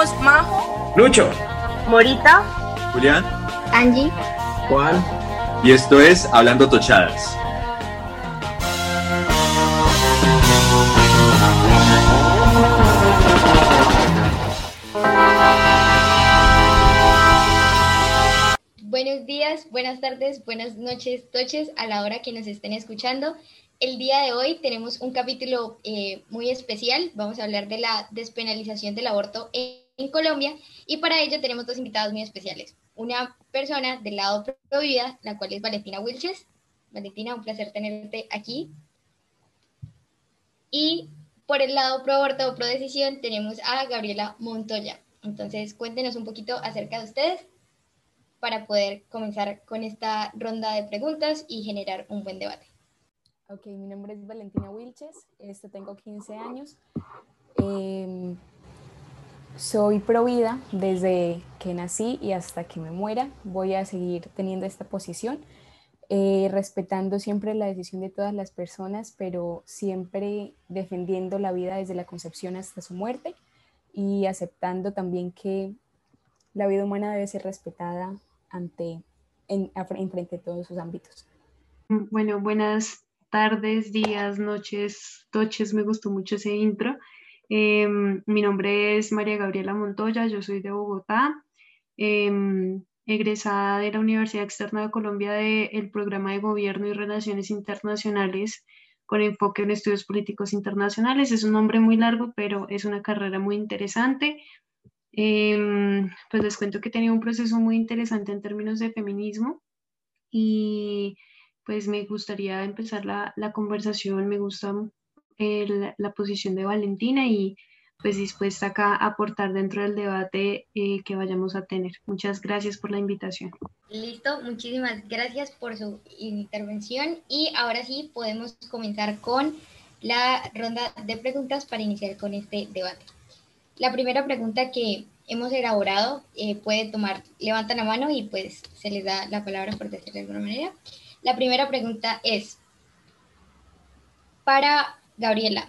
Somos Majo, Lucho, Morita, Julián, Angie, Juan. y esto es Hablando Tochadas. buenos días, buenas tardes, buenas noches, toches a la hora que nos estén escuchando. El día de hoy tenemos un capítulo eh, muy especial. Vamos a hablar de la despenalización del aborto en, en Colombia y para ello tenemos dos invitados muy especiales. Una persona del lado pro vida, la cual es Valentina Wilches. Valentina, un placer tenerte aquí. Y por el lado pro aborto o pro decisión tenemos a Gabriela Montoya. Entonces, cuéntenos un poquito acerca de ustedes para poder comenzar con esta ronda de preguntas y generar un buen debate. Ok, mi nombre es Valentina Wilches, este, tengo 15 años. Eh, soy provida desde que nací y hasta que me muera. Voy a seguir teniendo esta posición, eh, respetando siempre la decisión de todas las personas, pero siempre defendiendo la vida desde la concepción hasta su muerte y aceptando también que la vida humana debe ser respetada ante, en, en frente de todos sus ámbitos. Bueno, buenas tardes, días, noches, toches, me gustó mucho ese intro. Eh, mi nombre es María Gabriela Montoya, yo soy de Bogotá, eh, egresada de la Universidad Externa de Colombia del programa de Gobierno y Relaciones Internacionales con enfoque en estudios políticos internacionales. Es un nombre muy largo, pero es una carrera muy interesante. Eh, pues les cuento que he tenido un proceso muy interesante en términos de feminismo y pues me gustaría empezar la, la conversación, me gusta eh, la, la, posición de Valentina y pues dispuesta acá a aportar dentro del debate eh, que vayamos a tener. Muchas gracias por la invitación. Listo, muchísimas gracias por su intervención y ahora sí podemos comenzar con la ronda de preguntas para iniciar con este debate. La primera pregunta que hemos elaborado eh, puede tomar, levantan la mano y pues se les da la palabra por decirlo de alguna manera. La primera pregunta es para Gabriela.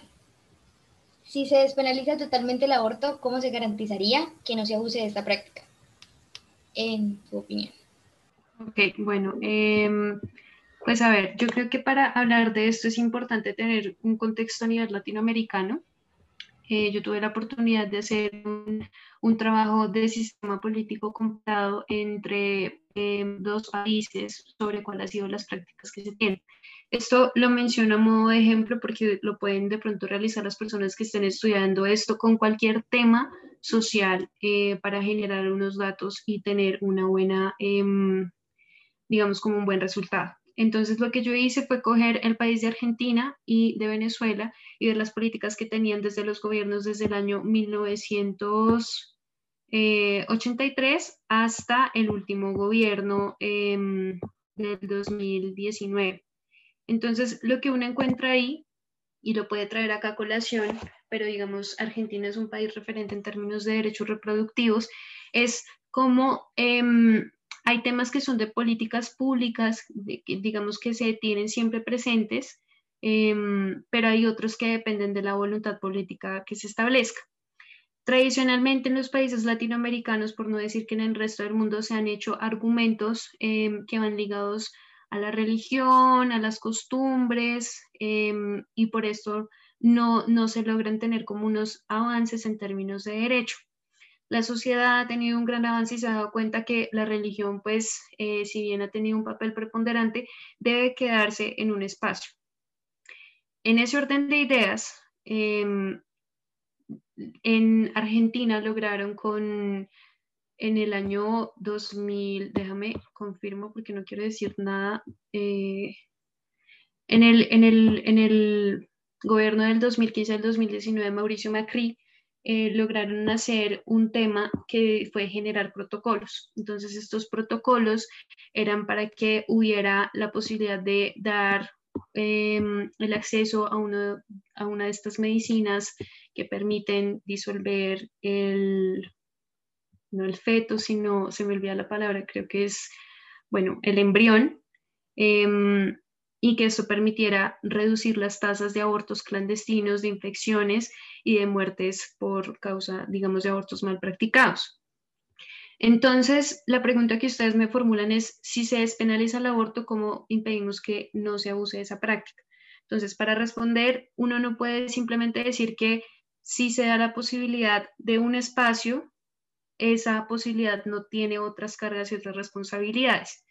Si se despenaliza totalmente el aborto, ¿cómo se garantizaría que no se abuse de esta práctica? En su opinión. Ok, bueno, eh, pues a ver, yo creo que para hablar de esto es importante tener un contexto a nivel latinoamericano. Eh, yo tuve la oportunidad de hacer un, trabajo de sistema político comparado entre eh, dos países sobre cuáles han sido las prácticas que se tienen. Esto lo menciono a modo de ejemplo porque lo pueden de pronto realizar las personas que estén estudiando esto con cualquier tema social eh, para generar unos datos y tener una buena, eh, digamos, como un buen resultado. Entonces lo que yo hice fue coger el país de Argentina y de Venezuela y ver las políticas que tenían desde los gobiernos desde el año 1983 hasta el último gobierno eh, del 2019. Entonces, lo que uno encuentra ahí, y lo puede traer acá a colación, pero digamos, Argentina es un país referente en términos de derechos reproductivos, es como eh, hay temas que son de políticas públicas, digamos que se tienen siempre presentes, eh, pero hay otros que dependen de la voluntad política que se establezca. Tradicionalmente en los países latinoamericanos, por no decir que en el resto del mundo, se han hecho argumentos eh, que van ligados la religión, a las costumbres, eh, y por esto no, no se logran tener como unos avances en términos de derecho. La sociedad ha tenido un gran avance y se ha dado cuenta que la religión, pues, eh, si bien ha tenido un papel preponderante, debe quedarse en un espacio. En ese orden de ideas, eh, en Argentina lograron con en el año 2000, déjame confirmo porque no quiero decir nada, eh, en, el, en, el, en, el, gobierno del 2015 al 2019, Mauricio Macri, eh, lograron hacer un tema que fue generar protocolos. Entonces, estos protocolos eran para que hubiera la posibilidad de dar eh, el acceso a, uno, a una de estas medicinas que permiten disolver el no el feto, sino, se me olvida la palabra, creo que es, bueno, el embrión. Eh, y que eso permitiera reducir las tasas de abortos clandestinos, de infecciones y de muertes por causa, digamos, de abortos mal practicados. Entonces, la pregunta que ustedes me formulan es, si se despenaliza el aborto, ¿cómo impedimos que no se abuse de esa práctica? Entonces, para responder, uno no puede simplemente decir que si se da la posibilidad de un espacio, esa posibilidad no tiene otras cargas y otras responsabilidades.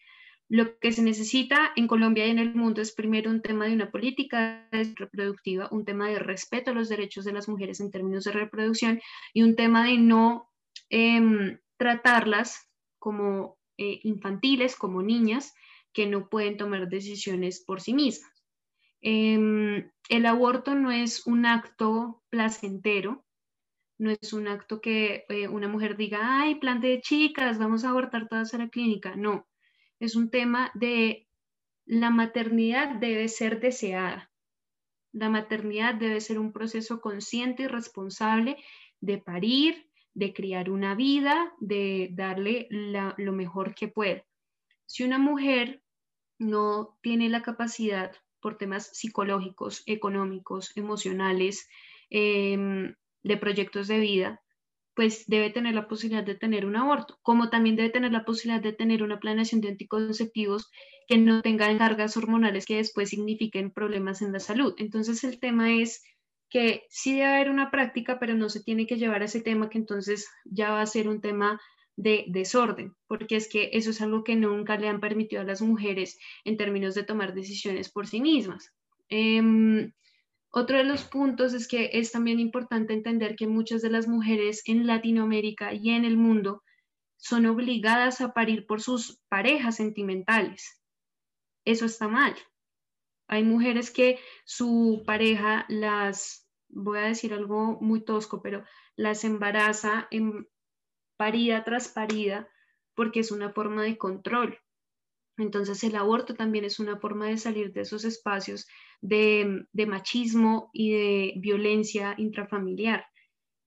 Lo que se necesita en Colombia y en el mundo es primero un tema de una política reproductiva, un tema de respeto a los derechos de las mujeres en términos de reproducción y un tema de no em, tratarlas como eh, infantiles, como niñas que no pueden tomar decisiones por sí mismas. Em, el aborto no es un acto placentero, no es un acto que eh, una mujer diga, ay, plan de chicas, vamos a abortar todas a la clínica. No, es un tema de la maternidad debe ser deseada. La maternidad debe ser un proceso consciente y responsable de parir, de criar una vida, de darle lo mejor que puede. Si una mujer no tiene la capacidad por temas psicológicos, económicos, emocionales, em, de proyectos de vida, pues debe tener la posibilidad de tener un aborto, como también debe tener la posibilidad de tener una planeación de anticonceptivos que no tengan cargas hormonales que después signifiquen problemas en la salud. Entonces el tema es que sí debe haber una práctica, pero no se tiene que llevar a ese tema que entonces ya va a ser un tema de desorden, porque es que eso es algo que nunca le han permitido a las mujeres en términos de tomar decisiones por sí mismas. Em, otro de los puntos es que es también importante entender que muchas de las mujeres en Latinoamérica y en el mundo son obligadas a parir por sus parejas sentimentales. Eso está mal. Hay mujeres que su pareja las, voy a decir algo muy tosco, pero las embaraza en parida tras parida porque es una forma de control. Entonces el aborto también es una forma de salir de esos espacios de, machismo y de violencia intrafamiliar.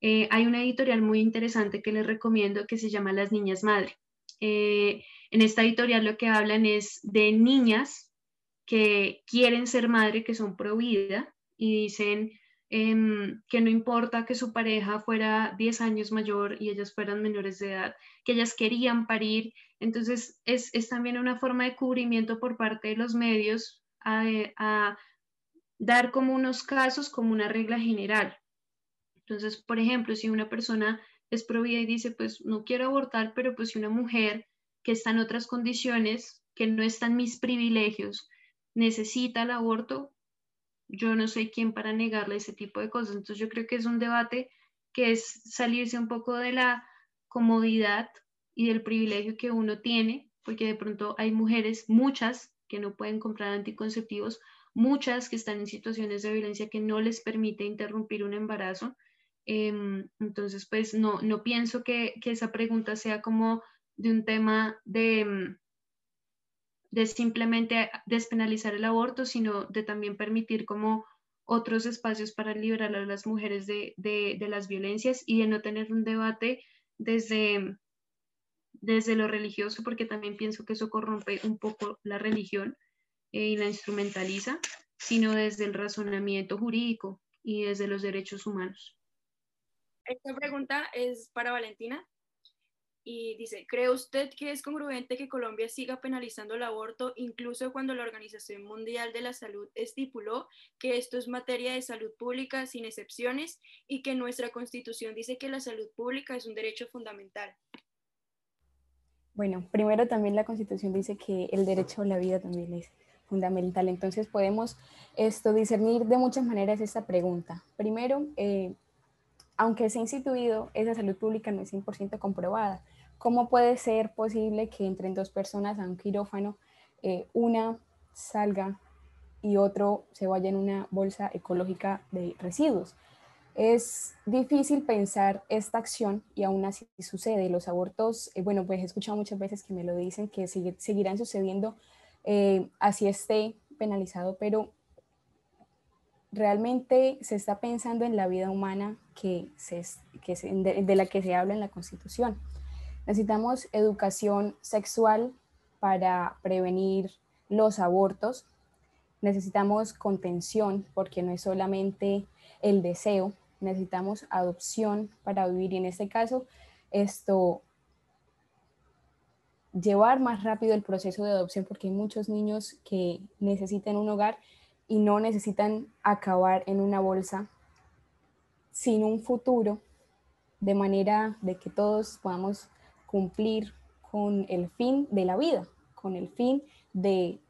Eh, hay una editorial muy interesante que les recomiendo que se llama Las Niñas Madre. Eh, en esta editorial lo que hablan es de niñas que quieren ser madre, que son pro vida y dicen, Em, que no importa que su pareja fuera 10 años mayor y ellas fueran menores de edad, que ellas querían parir. Entonces, es, también una forma de cubrimiento por parte de los medios a, dar como unos casos, como una regla general. Entonces, por ejemplo, si una persona es provida y dice, pues no quiero abortar, pero pues si una mujer que está en otras condiciones, que no están mis privilegios, necesita el aborto, yo no soy quien para negarle ese tipo de cosas. Entonces yo creo que es un debate que es salirse un poco de la comodidad y del privilegio que uno tiene, porque de pronto hay mujeres, muchas, que no pueden comprar anticonceptivos, muchas que están en situaciones de violencia que no les permite interrumpir un embarazo. Em, entonces, pues no, no pienso que, que, esa pregunta sea como de un tema de, em, de simplemente despenalizar el aborto, sino de también permitir como otros espacios para liberar a las mujeres de, las violencias y de no tener un debate desde, desde lo religioso, porque también pienso que eso corrompe un poco la religión eh, y la instrumentaliza, sino desde el razonamiento jurídico y desde los derechos humanos. Esta pregunta es para Valentina y dice, ¿cree usted que es congruente que Colombia siga penalizando el aborto incluso cuando la Organización Mundial de la Salud estipuló que esto es materia de salud pública sin excepciones y que nuestra constitución dice que la salud pública es un derecho fundamental? Bueno, primero también la constitución dice que el derecho a la vida también es fundamental. Entonces podemos esto discernir de muchas maneras esta pregunta. Primero, eh, aunque se ha instituido, esa salud pública no es 100% comprobada. ¿Cómo puede ser posible que entren dos personas a un quirófano, eh, una salga y otro se vaya en una bolsa ecológica de residuos? Es difícil pensar esta acción y aún así sucede. Los abortos, eh, bueno, pues he escuchado muchas veces que me lo dicen, que seguirán sucediendo eh, así esté penalizado, pero realmente se está pensando en la vida humana que se, que de, la que se habla en la Constitución. Necesitamos educación sexual para prevenir los abortos. necesitamos contención porque no es solamente el deseo, necesitamos adopción para vivir y en este caso esto llevar más rápido el proceso de adopción porque hay muchos niños que necesitan un hogar y no necesitan acabar en una bolsa sin un futuro de manera de que todos podamos cumplir con el fin de la vida, con el fin de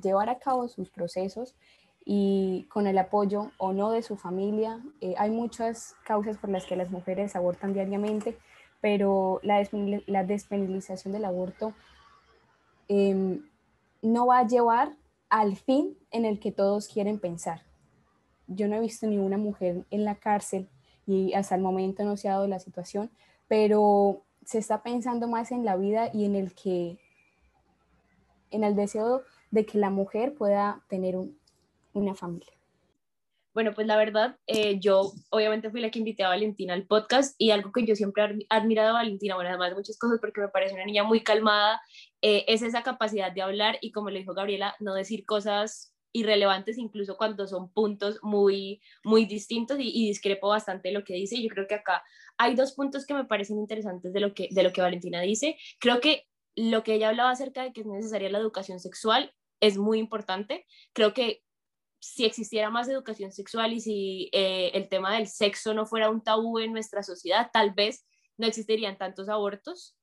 llevar a cabo sus procesos y con el apoyo o no de su familia. Eh, hay muchas causas por las que las mujeres abortan diariamente, pero la, despenalización del aborto em, no va a llevar al fin en el que todos quieren pensar. Yo no he visto ni una mujer en la cárcel y hasta el momento no se ha dado la situación, pero se está pensando más en la vida y en el que, en el deseo de que la mujer pueda tener una familia. Bueno, pues la verdad, eh, yo obviamente fui la que invité a Valentina al podcast y algo que yo siempre he admirado a Valentina, bueno, además de muchas cosas porque me parece una niña muy calmada, eh, es esa capacidad de hablar y como le dijo Gabriela, no decir cosas irrelevantes incluso cuando son puntos muy, muy distintos y, y, discrepo bastante de lo que dice. Yo creo que acá hay dos puntos que me parecen interesantes de lo que, de lo que Valentina dice. Creo que lo que ella hablaba acerca de que es necesaria la educación sexual es muy importante. Creo que si existiera más educación sexual y si eh, el tema del sexo no fuera un tabú en nuestra sociedad, tal vez no existirían tantos abortos.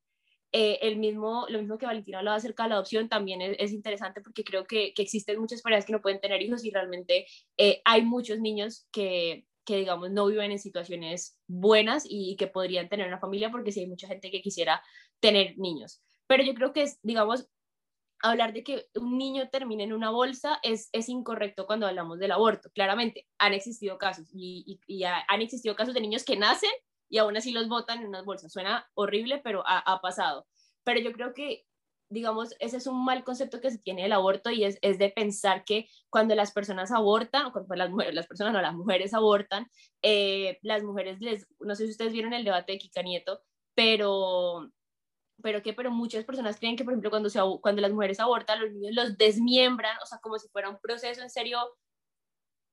Eh, el mismo, lo mismo que Valentina hablaba acerca de la adopción también es, interesante porque creo que, existen muchas parejas que no pueden tener hijos y realmente eh, hay muchos niños que, que, digamos, no viven en situaciones buenas y, que podrían tener una familia porque sí hay mucha gente que quisiera tener niños. Pero yo creo que es, digamos, hablar de que un niño termine en una bolsa es, es incorrecto cuando hablamos del aborto. Claramente, han existido casos y, y, han existido casos de niños que nacen y aún así los botan en unas bolsas. Suena horrible, pero ha, ha, pasado. Pero yo creo que, digamos, ese es un mal concepto que se tiene del aborto y es, es de pensar que cuando las personas abortan, o cuando las, mujeres, las personas no, las mujeres abortan, eh, las mujeres les, no sé si ustedes vieron el debate de Kika Nieto, pero pero que pero muchas personas creen que por ejemplo cuando se cuando las mujeres abortan los niños los desmiembran o sea como si fuera un proceso en serio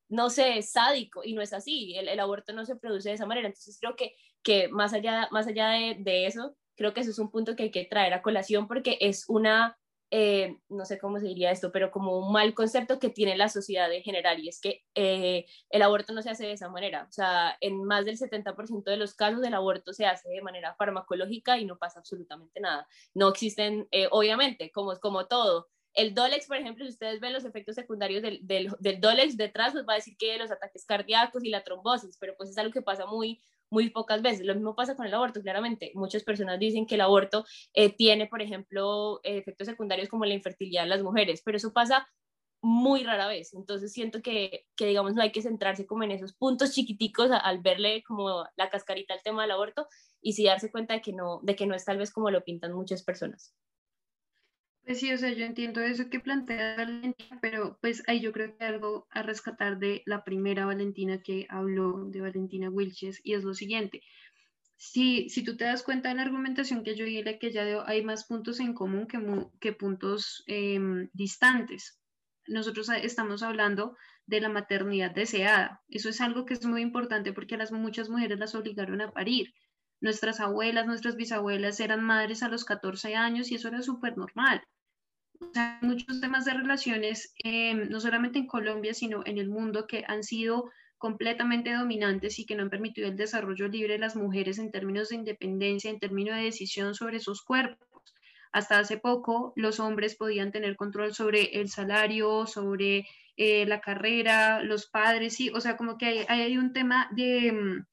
no sé sádico y no es así el, el aborto no se produce de esa manera. Entonces creo que que más allá más allá de, de eso creo que eso es un punto que hay que traer a colación porque es una eh, no sé cómo se diría esto, pero como un mal concepto que tiene la sociedad en general, y es que eh, el aborto no se hace de esa manera. O sea, en más del 70% de los casos el aborto se hace de manera farmacológica y no pasa absolutamente nada. No existen, eh, obviamente, como, como todo, el Dolex, por ejemplo, si ustedes ven los efectos secundarios del, del, del, Dolex detrás, pues va a decir que los ataques cardíacos y la trombosis, pero pues es algo que pasa muy, muy pocas veces. Lo mismo pasa con el aborto, claramente. Muchas personas dicen que el aborto eh, tiene, por ejemplo, efectos secundarios como la infertilidad en las mujeres, pero eso pasa muy rara vez. Entonces siento que, que, digamos, no hay que centrarse como en esos puntos chiquiticos al verle como la cascarita al tema del aborto y sí darse cuenta de que no, de que no es tal vez como lo pintan muchas personas. Pues sí, o sea, yo entiendo eso que plantea Valentina, pero pues ahí yo creo que hay algo a rescatar de la primera Valentina que habló, de Valentina Wilches, y es lo siguiente. Si, si tú te das cuenta de la argumentación que yo dije, que ya hay más puntos en común que, que puntos em, distantes. Nosotros estamos hablando de la maternidad deseada. Eso es algo que es muy importante porque a las muchas mujeres las obligaron a parir. Nuestras abuelas, nuestras bisabuelas eran madres a los 14 años y eso era súper normal hay muchos temas de relaciones, em, no solamente en Colombia, sino en el mundo, que han sido completamente dominantes y que no han permitido el desarrollo libre de las mujeres en términos de independencia, en términos de decisión sobre sus cuerpos. Hasta hace poco los hombres podían tener control sobre el salario, sobre eh, la carrera, los padres, sí, o sea, como que hay, hay un tema de, mm,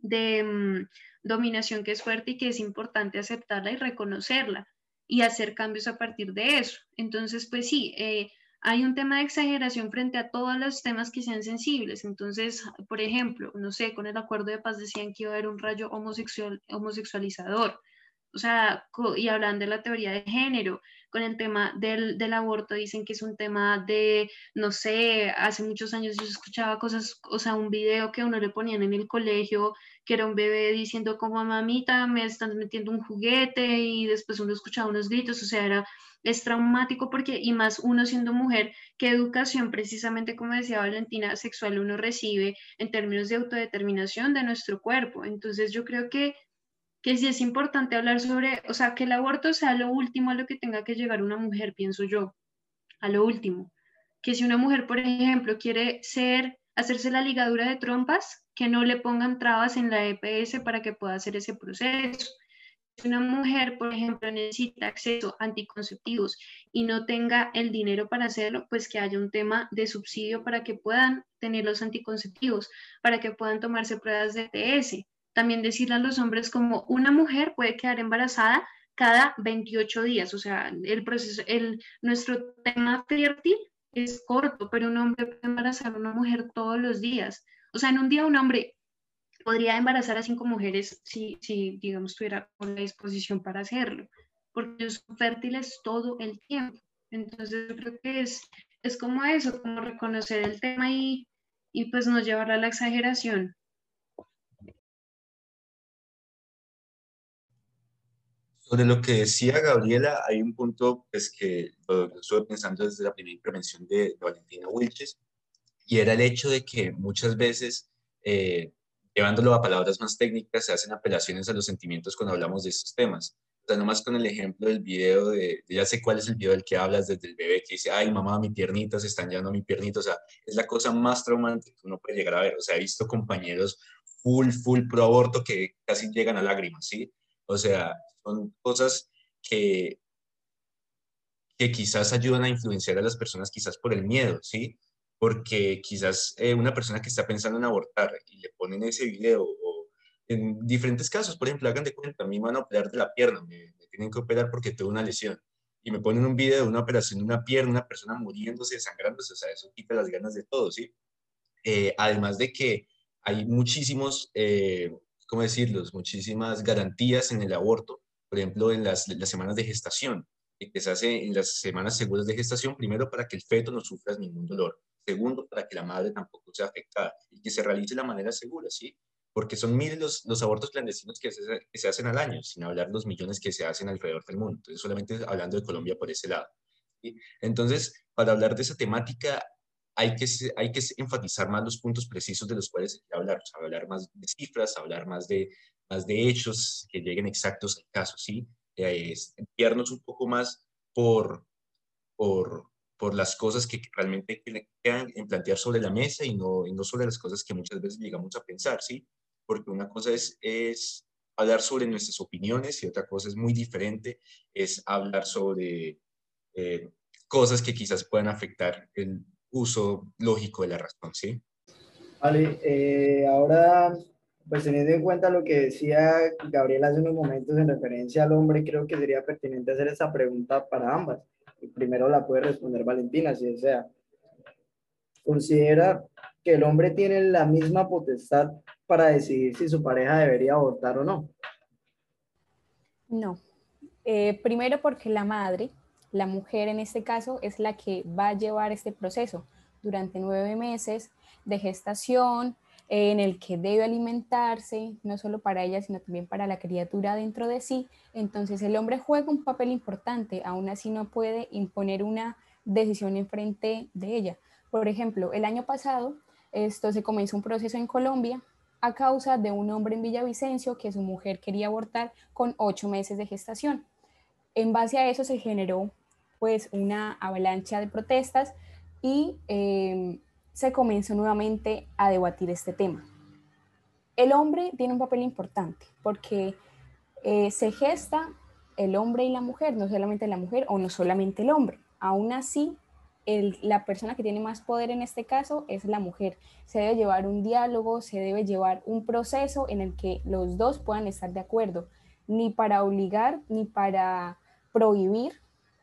de mm, dominación que es fuerte y que es importante aceptarla y reconocerla y hacer cambios a partir de eso. Entonces, pues sí, eh, hay un tema de exageración frente a todos los temas que sean sensibles. Entonces, por ejemplo, no sé, con el acuerdo de paz decían que iba a haber un rayo homosexual, homosexualizador. o sea, y hablan de la teoría de género, con el tema del, del, aborto, dicen que es un tema de, no sé, hace muchos años yo escuchaba cosas, o sea, un video que uno le ponían en el colegio, que era un bebé diciendo como mamita, me están metiendo un juguete y después uno escuchaba unos gritos, o sea, era, es traumático porque, y más uno siendo mujer, qué educación precisamente, como decía Valentina, sexual uno recibe en términos de autodeterminación de nuestro cuerpo. Entonces yo creo que que sí es importante hablar sobre, o sea, que el aborto sea lo último a lo que tenga que llegar una mujer, pienso yo, a lo último. Que si una mujer, por ejemplo, quiere hacerse la ligadura de trompas, que no le pongan trabas en la EPS para que pueda hacer ese proceso. Si una mujer, por ejemplo, necesita acceso a anticonceptivos y no tenga el dinero para hacerlo, pues que haya un tema de subsidio para que puedan tener los anticonceptivos, para que puedan tomarse pruebas de EPS también decirle a los hombres como una mujer puede quedar embarazada cada 28 días, o sea, el proceso, el, nuestro tema fértil es corto, pero un hombre puede embarazar a una mujer todos los días. O sea, en un día un hombre podría embarazar a cinco mujeres si, si digamos, tuviera con la disposición para hacerlo, porque son fértiles todo el tiempo. Entonces, yo creo que es, es como eso, como reconocer el tema y, y pues no llevar a la exageración. Sobre lo que decía Gabriela, hay un punto pues, que estuve pensando desde la primera intervención de, Valentina Wilches, y era el hecho de que muchas veces, eh, llevándolo a palabras más técnicas, se hacen apelaciones a los sentimientos cuando hablamos de estos temas. O sea, nomás con el ejemplo del video, de, ya sé cuál es el video del que hablas, desde el bebé que dice, ay, mamá, mi piernita, se están llevando mi piernita. O sea, es la cosa más traumante que uno puede llegar a ver. O sea, he visto compañeros full, full pro aborto que casi llegan a lágrimas, ¿sí? O sea, son cosas que, que quizás ayudan a influenciar a las personas quizás por el miedo, ¿sí? Porque quizás eh, una persona que está pensando en abortar y le ponen ese video o en diferentes casos, por ejemplo, hagan de cuenta, a mí me van a operar de la pierna, me, tienen que operar porque tengo una lesión y me ponen un video de una operación de una pierna, una persona muriéndose, desangrándose, o sea, eso quita las ganas de todo, ¿sí? Eh, además de que hay muchísimos, eh, ¿cómo decirlo? Muchísimas garantías en el aborto por ejemplo, en las, las semanas de gestación, que se hace en las semanas seguras de gestación, primero para que el feto no sufra ningún dolor, segundo para que la madre tampoco sea afectada y que se realice de la manera segura, ¿sí? Porque son miles los, los abortos clandestinos que se, que se, hacen al año, sin hablar los millones que se hacen alrededor del mundo. Entonces, solamente hablando de Colombia por ese lado. ¿sí? Entonces, para hablar de esa temática, hay que, hay que enfatizar más los puntos precisos de los cuales hablar, o sea, hablar más de cifras, hablar más de, más de hechos que lleguen exactos al caso, ¿sí? Es un poco más por, por, por las cosas que realmente quedan en plantear sobre la mesa y no, y no sobre las cosas que muchas veces llegamos a pensar, ¿sí? Porque una cosa es, es hablar sobre nuestras opiniones y otra cosa es muy diferente, es hablar sobre eh, cosas que quizás puedan afectar el uso lógico de la razón, ¿sí? Vale, eh, ahora pues teniendo en cuenta lo que decía Gabriel hace unos momentos en referencia al hombre, creo que sería pertinente hacer esa pregunta para ambas. primero la puede responder Valentina, si desea. ¿Considera que el hombre tiene la misma potestad para decidir si su pareja debería abortar o no? No. Eh, primero porque la madre, la mujer en este caso, es la que va a llevar este proceso durante nueve meses de gestación, en el que debe alimentarse, no solo para ella, sino también para la criatura dentro de sí. Entonces el hombre juega un papel importante, aún así no puede imponer una decisión en frente de ella. Por ejemplo, el año pasado esto se comenzó un proceso en Colombia a causa de un hombre en Villavicencio que su mujer quería abortar con ocho meses de gestación. En base a eso se generó pues una avalancha de protestas y eh, se comenzó nuevamente a debatir este tema. El hombre tiene un papel importante porque eh, se gesta el hombre y la mujer, no solamente la mujer o no solamente el hombre. Aún así, la persona que tiene más poder en este caso es la mujer. Se debe llevar un diálogo, se debe llevar un proceso en el que los dos puedan estar de acuerdo, ni para obligar ni para prohibir.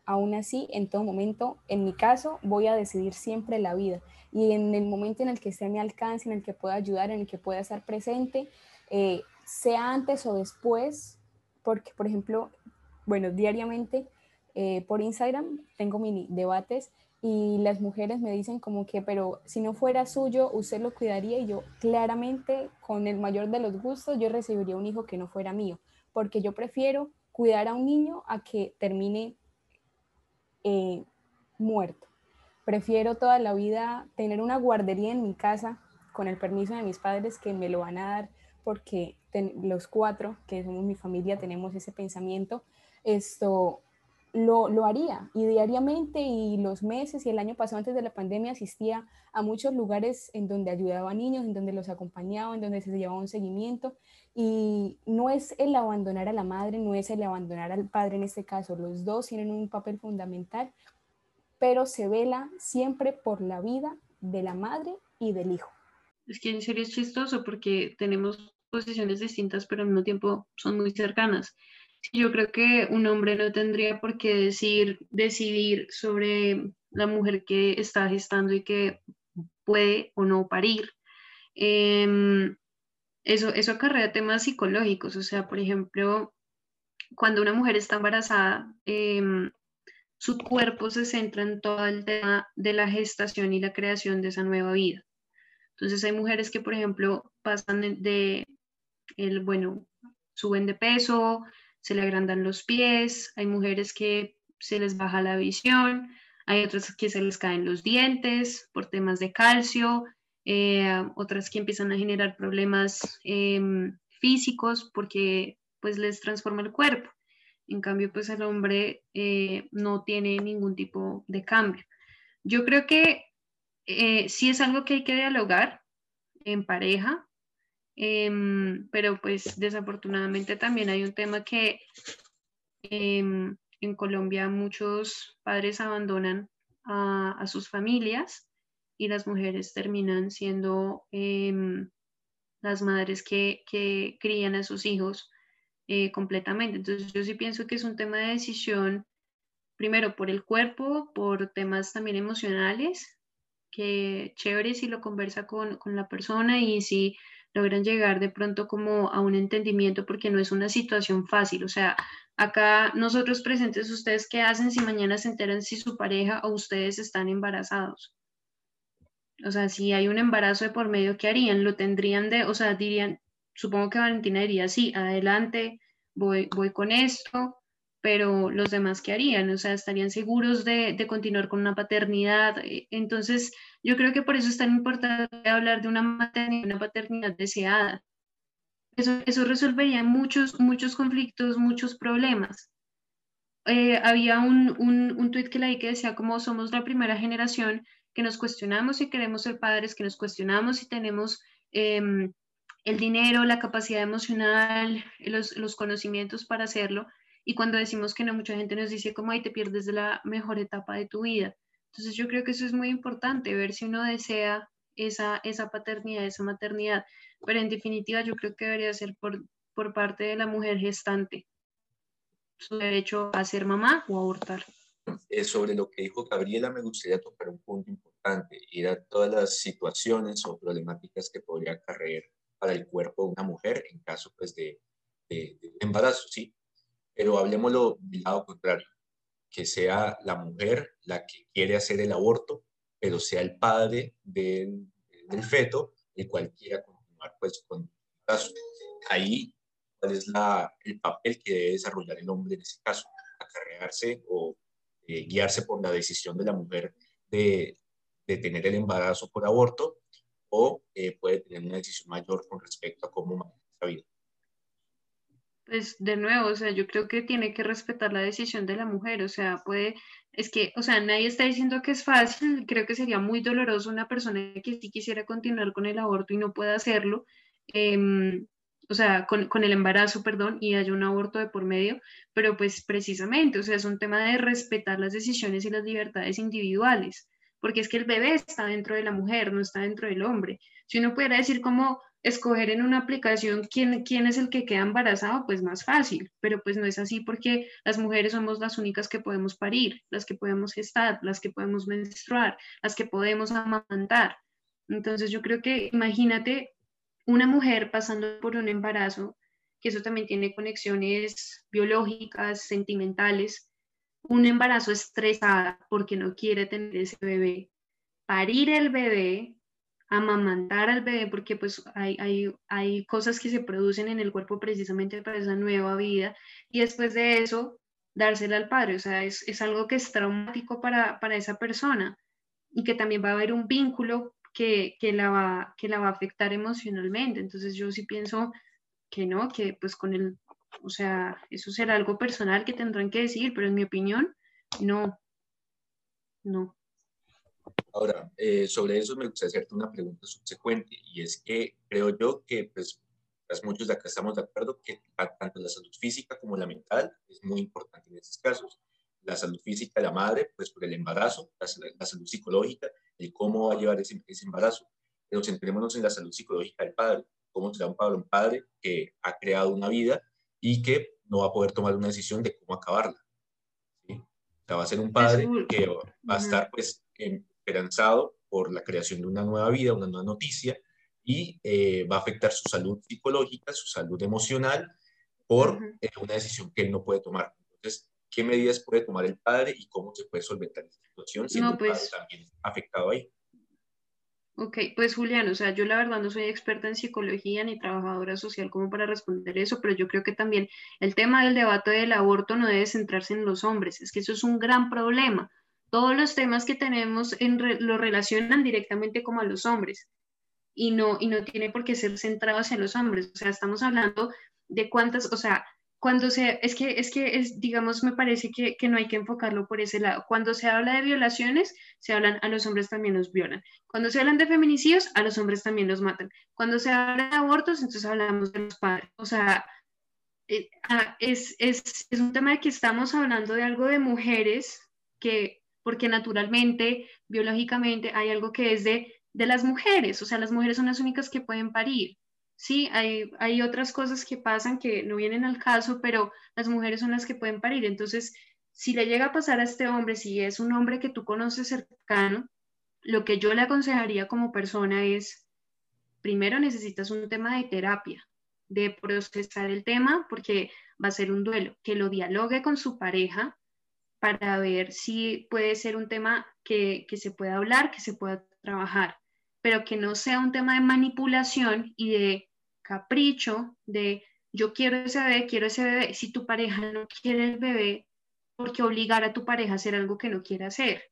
Aún así, en todo momento, en mi caso, voy a decidir siempre la vida. Y en el momento en el que esté a mi alcance, en el que pueda ayudar, en el que pueda estar presente, eh, sea antes o después, porque, por ejemplo, bueno, diariamente eh, por Instagram tengo mini debates y las mujeres me dicen como que, pero si no fuera suyo, usted lo cuidaría y yo claramente, con el mayor de los gustos, yo recibiría un hijo que no fuera mío, porque yo prefiero cuidar a un niño a que termine eh, muerto. Prefiero toda la vida tener una guardería en mi casa con el permiso de mis padres que me lo van a dar porque los cuatro que somos mi familia tenemos ese pensamiento. Esto lo, haría y diariamente y los meses y el año pasado antes de la pandemia asistía a muchos lugares en donde ayudaba a niños, en donde los acompañaba, en donde se llevaba un seguimiento y no es el abandonar a la madre, no es el abandonar al padre en este caso, los dos tienen un papel fundamental, pero se vela siempre por la vida de la madre y del hijo. Es que en serio es chistoso porque tenemos posiciones distintas, pero al mismo tiempo son muy cercanas. Yo creo que un hombre no tendría por qué decir, decidir sobre la mujer que está gestando y que puede o no parir. Em, eso, eso acarrea temas psicológicos, o sea, por ejemplo, cuando una mujer está embarazada, em, su cuerpo se centra en todo el tema de la gestación y la creación de esa nueva vida. Entonces hay mujeres que, por ejemplo, pasan de, el, bueno, suben de peso, se le agrandan los pies, hay mujeres que se les baja la visión, hay otras que se les caen los dientes por temas de calcio, eh, otras que empiezan a generar problemas em, físicos porque pues les transforma el cuerpo. En cambio, pues el hombre eh, no tiene ningún tipo de cambio. Yo creo que eh, sí es algo que hay que dialogar en pareja, Em, pero pues desafortunadamente también hay un tema que em, en Colombia muchos padres abandonan a, sus familias y las mujeres terminan siendo em, las madres que, que, crían a sus hijos eh, completamente. Entonces yo sí pienso que es un tema de decisión, primero por el cuerpo, por temas también emocionales, que chévere si lo conversa con, con la persona y si logran llegar de pronto como a un entendimiento porque no es una situación fácil. O sea, acá nosotros presentes, ustedes qué hacen si mañana se enteran si su pareja o ustedes están embarazados. O sea, si hay un embarazo de por medio, ¿qué harían? Lo tendrían de, o sea, dirían, supongo que Valentina diría, sí, adelante, voy, voy con esto, pero los demás, ¿qué harían? O sea, estarían seguros de, de continuar con una paternidad. Entonces, yo creo que por eso es tan importante hablar de una maternidad, una paternidad deseada. Eso, eso resolvería muchos, muchos conflictos, muchos problemas. Eh, había un, un, un tuit que leí que decía como somos la primera generación que nos cuestionamos si queremos ser padres, que nos cuestionamos si tenemos em, el dinero, la capacidad emocional, los, los, conocimientos para hacerlo. Y cuando decimos que no, mucha gente nos dice como, ahí te pierdes de la mejor etapa de tu vida. Entonces yo creo que eso es muy importante, ver si uno desea esa, esa paternidad, esa maternidad, pero en definitiva yo creo que debería ser por, por parte de la mujer gestante, su derecho a ser mamá o abortar. Eh, sobre lo que dijo Gabriela, me gustaría tocar un punto importante, y era todas las situaciones o problemáticas que podría acarrear para el cuerpo de una mujer en caso pues, de, de, de embarazo, ¿sí? Pero hablemoslo del lado contrario que sea la mujer la que quiere hacer el aborto, pero sea el padre del, feto el cual quiera continuar pues con. Ahí, ¿cuál es la, el papel que debe desarrollar el hombre en ese caso? Acarrearse o eh, guiarse por la decisión de la mujer de, de tener el embarazo por aborto o eh, puede tener una decisión mayor con respecto a cómo manejar esa vida. Pues de nuevo, o sea, yo creo que tiene que respetar la decisión de la mujer, o sea, puede, es que, o sea, nadie está diciendo que es fácil, creo que sería muy doloroso una persona que sí quisiera continuar con el aborto y no pueda hacerlo, em, o sea, con, con, el embarazo, perdón, y haya un aborto de por medio, pero pues precisamente, o sea, es un tema de respetar las decisiones y las libertades individuales, porque es que el bebé está dentro de la mujer, no está dentro del hombre. Si uno pudiera decir como, escoger en una aplicación quién, quién es el que queda embarazado, pues más fácil, pero pues no es así porque las mujeres somos las únicas que podemos parir, las que podemos gestar, las que podemos menstruar, las que podemos amamantar. Entonces yo creo que imagínate una mujer pasando por un embarazo que eso también tiene conexiones biológicas, sentimentales. Un embarazo estresada porque no quiere tener ese bebé, parir el bebé, amamantar al bebé, porque pues hay, hay, hay cosas que se producen en el cuerpo precisamente para esa nueva vida, y después de eso, dársela al padre. O sea, es, es algo que es traumático para, para, esa persona y que también va a haber un vínculo que, que, la va, que la va a afectar emocionalmente. Entonces yo sí pienso que no, que pues con el, o sea, eso será algo personal que tendrán que decir, pero en mi opinión, no, no. Ahora, eh, sobre eso me gustaría hacerte una pregunta subsecuente y es que creo yo que pues, muchos de acá estamos de acuerdo que tanto la salud física como la mental es muy importante en estos casos. La salud física de la madre, pues por el embarazo, la, salud psicológica, el cómo va a llevar ese, ese, embarazo. Pero centrémonos en la salud psicológica del padre, cómo será un padre, un padre que ha creado una vida y que no va a poder tomar una decisión de cómo acabarla. ¿sí? O sea, va a ser un padre que va a estar pues en, esperanzado por la creación de una nueva vida, una nueva noticia, y eh, va a afectar su salud psicológica, su salud emocional, por eh, una decisión que él no puede tomar. Entonces, ¿qué medidas puede tomar el padre y cómo se puede solventar esta situación siendo pues, el padre también afectado ahí? Ok, pues Julián, o sea, yo la verdad no soy experta en psicología ni trabajadora social como para responder eso, pero yo creo que también el tema del debate del aborto no debe centrarse en los hombres, es que eso es un gran problema todos los temas que tenemos en lo relacionan directamente como a los hombres y no, y no tiene por qué ser centrado hacia los hombres. O sea, estamos hablando de cuántas, o sea, cuando se, es que, es que, es, digamos, me parece que, que, no hay que enfocarlo por ese lado. Cuando se habla de violaciones, se hablan, a los hombres también los violan. Cuando se hablan de feminicidios, a los hombres también los matan. Cuando se habla de abortos, entonces hablamos de los padres. O sea, eh, ah, es, es, es un tema de que estamos hablando de algo de mujeres que porque naturalmente, biológicamente, hay algo que es de, de las mujeres, o sea, las mujeres son las únicas que pueden parir. Sí, hay, hay otras cosas que pasan que no vienen al caso, pero las mujeres son las que pueden parir. Entonces, si le llega a pasar a este hombre, si es un hombre que tú conoces cercano, lo que yo le aconsejaría como persona es, primero necesitas un tema de terapia, de procesar el tema, porque va a ser un duelo, que lo dialogue con su pareja, para ver si puede ser un tema que, se pueda hablar, que se pueda trabajar, pero que no sea un tema de manipulación y de capricho, de yo quiero ese bebé, quiero ese bebé. Si tu pareja no quiere el bebé, ¿por qué obligar a tu pareja a hacer algo que no quiere hacer?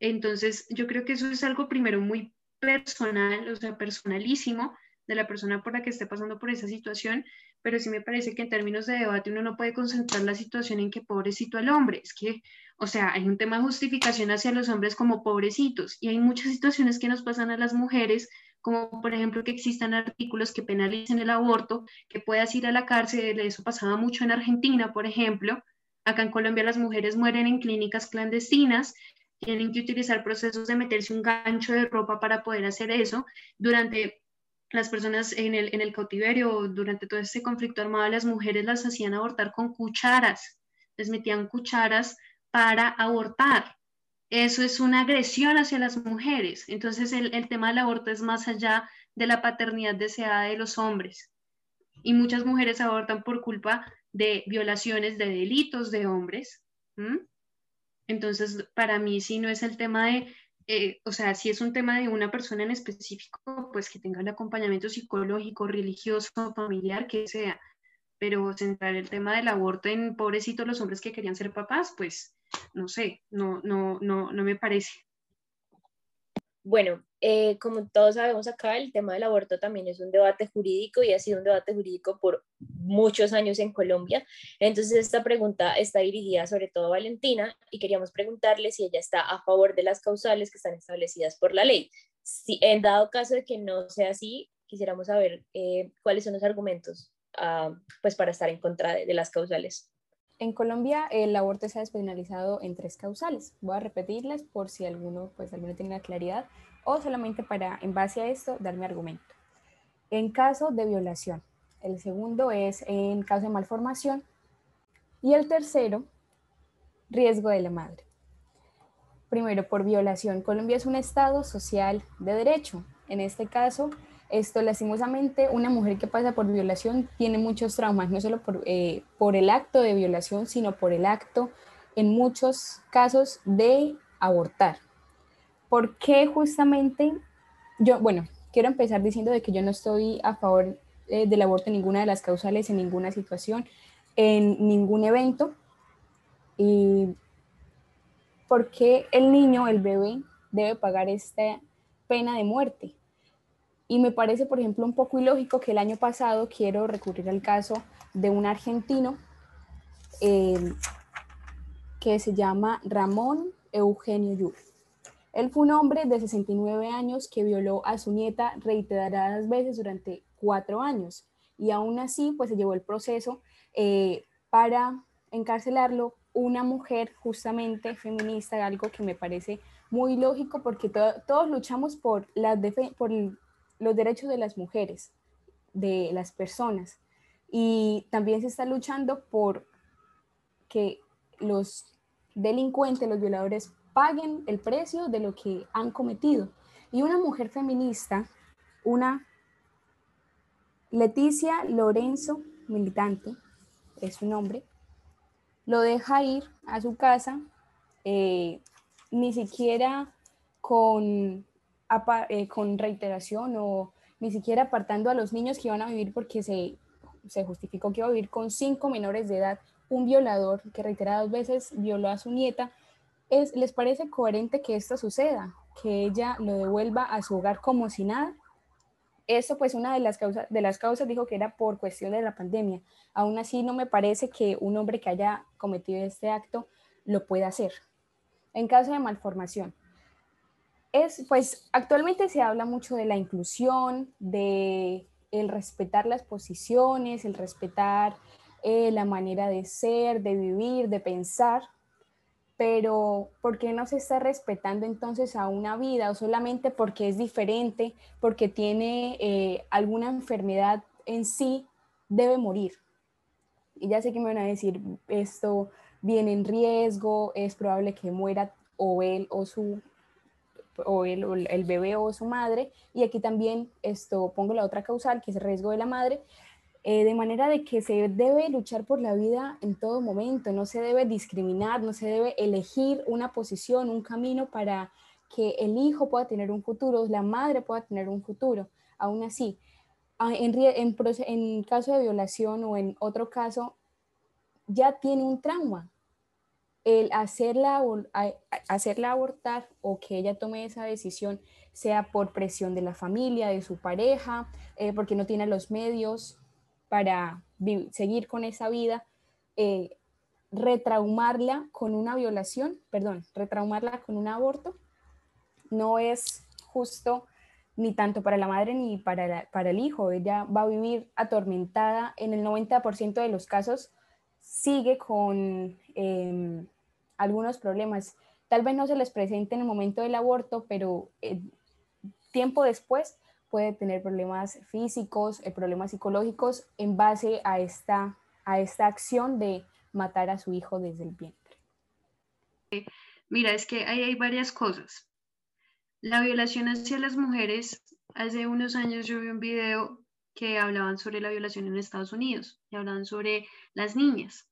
Entonces, yo creo que eso es algo primero muy personal, o sea, personalísimo de la persona por la que esté pasando por esa situación pero sí me parece que en términos de debate uno no puede concentrar la situación en que pobrecito al hombre, es que, o sea, hay un tema de justificación hacia los hombres como pobrecitos y hay muchas situaciones que nos pasan a las mujeres, como por ejemplo que existan artículos que penalicen el aborto, que puedas ir a la cárcel, eso pasaba mucho en Argentina, por ejemplo, acá en Colombia las mujeres mueren en clínicas clandestinas, tienen que utilizar procesos de meterse un gancho de ropa para poder hacer eso. Durante las personas en el, en el cautiverio, durante todo este conflicto armado, las mujeres las hacían abortar con cucharas, les metían cucharas para abortar. Eso es una agresión hacia las mujeres. Entonces el, el tema del aborto es más allá de la paternidad deseada de los hombres. Y muchas mujeres abortan por culpa de violaciones, de delitos de hombres. Entonces, para mí, si no es el tema de eh, o sea, si es un tema de una persona en específico, pues que tenga el acompañamiento psicológico, religioso, familiar, que sea. Pero centrar el tema del aborto en pobrecitos los hombres que querían ser papás, pues no sé, no, no, no, no me parece. Bueno, eh, como todos sabemos acá, el tema del aborto también es un debate jurídico y ha sido un debate jurídico por muchos años en Colombia. Entonces, esta pregunta está dirigida sobre todo a Valentina y queríamos preguntarle si ella está a favor de las causales que están establecidas por la ley. Si en dado caso de que no sea así, quisiéramos saber eh, cuáles son los argumentos ah, pues para estar en contra de las causales. En Colombia el aborto se ha despenalizado en tres causales. Voy a repetirlas por si alguno, pues, alguno tiene la claridad o solamente para, en base a esto, dar mi argumento. En caso de violación. El segundo es en caso de malformación. Y el tercero, riesgo de la madre. Primero, por violación. Colombia es un estado social de derecho. En este caso, esto lastimosamente una mujer que pasa por violación tiene muchos traumas, no solo por, eh, por el acto de violación, sino por el acto en muchos casos de abortar. ¿Por qué justamente yo, bueno, quiero empezar diciendo de que yo no estoy a favor eh, del aborto en ninguna de las causales, en ninguna situación, en ningún evento. Y por qué el niño, el bebé, debe pagar esta pena de muerte. Y me parece, por ejemplo, un poco ilógico que el año pasado quiero recurrir al caso de un argentino eh, que se llama Ramón Eugenio Yu. Él fue un hombre de 69 años que violó a su nieta reiteradas veces durante cuatro años y aún así pues se llevó el proceso eh, para encarcelarlo una mujer justamente feminista, algo que me parece muy lógico porque todos luchamos por, por los derechos de las mujeres, de las personas y también se está luchando por que los delincuentes, los violadores paguen el precio de lo que han cometido. Y una mujer feminista, una Leticia Lorenzo, militante, es su nombre, lo deja ir a su casa, eh, ni siquiera con, eh, con reiteración o ni siquiera apartando a los niños que iban a vivir porque se, se justificó que iba a vivir con cinco menores de edad, un violador que reiteradas veces violó a su nieta. Es, ¿Les parece coherente que esto suceda? Que ella lo devuelva a su hogar como si nada eso pues una de las, causas, de las causas dijo que era por cuestión de la pandemia. Aún así no me parece que un hombre que haya cometido este acto lo pueda hacer. En caso de malformación, es pues actualmente se habla mucho de la inclusión, de el respetar las posiciones, el respetar eh, la manera de ser, de vivir, de pensar, pero ¿por qué no se está respetando entonces a una vida o solamente porque es diferente, porque tiene eh, alguna enfermedad en sí, debe morir? Y ya sé que me van a decir, esto viene en riesgo, es probable que muera o él o su o el, bebé o su madre, y aquí también esto pongo la otra causal, que es el riesgo de la madre, eh, de manera de que se debe luchar por la vida en todo momento, no se debe discriminar, no se debe elegir una posición, un camino para que el hijo pueda tener un futuro, la madre pueda tener un futuro. Aún así, en, en caso de violación o en otro caso, ya tiene un trauma. El hacerla, hacerla abortar o que ella tome esa decisión, sea por presión de la familia, de su pareja, eh, porque no tiene los medios, para seguir con esa vida, eh, retraumarla con una violación, perdón, retraumarla con un aborto, no es justo ni tanto para la madre ni para, para el hijo. Ella va a vivir atormentada. En el 90% de los casos sigue con em, algunos problemas. Tal vez no se les presente en el momento del aborto, pero eh, tiempo después puede tener problemas físicos, eh, problemas psicológicos en base a esta, a esta acción de matar a su hijo desde el vientre. Mira, es que ahí hay varias cosas. La violación hacia las mujeres, hace unos años yo vi un video que hablaban sobre la violación en Estados Unidos y hablaban sobre las niñas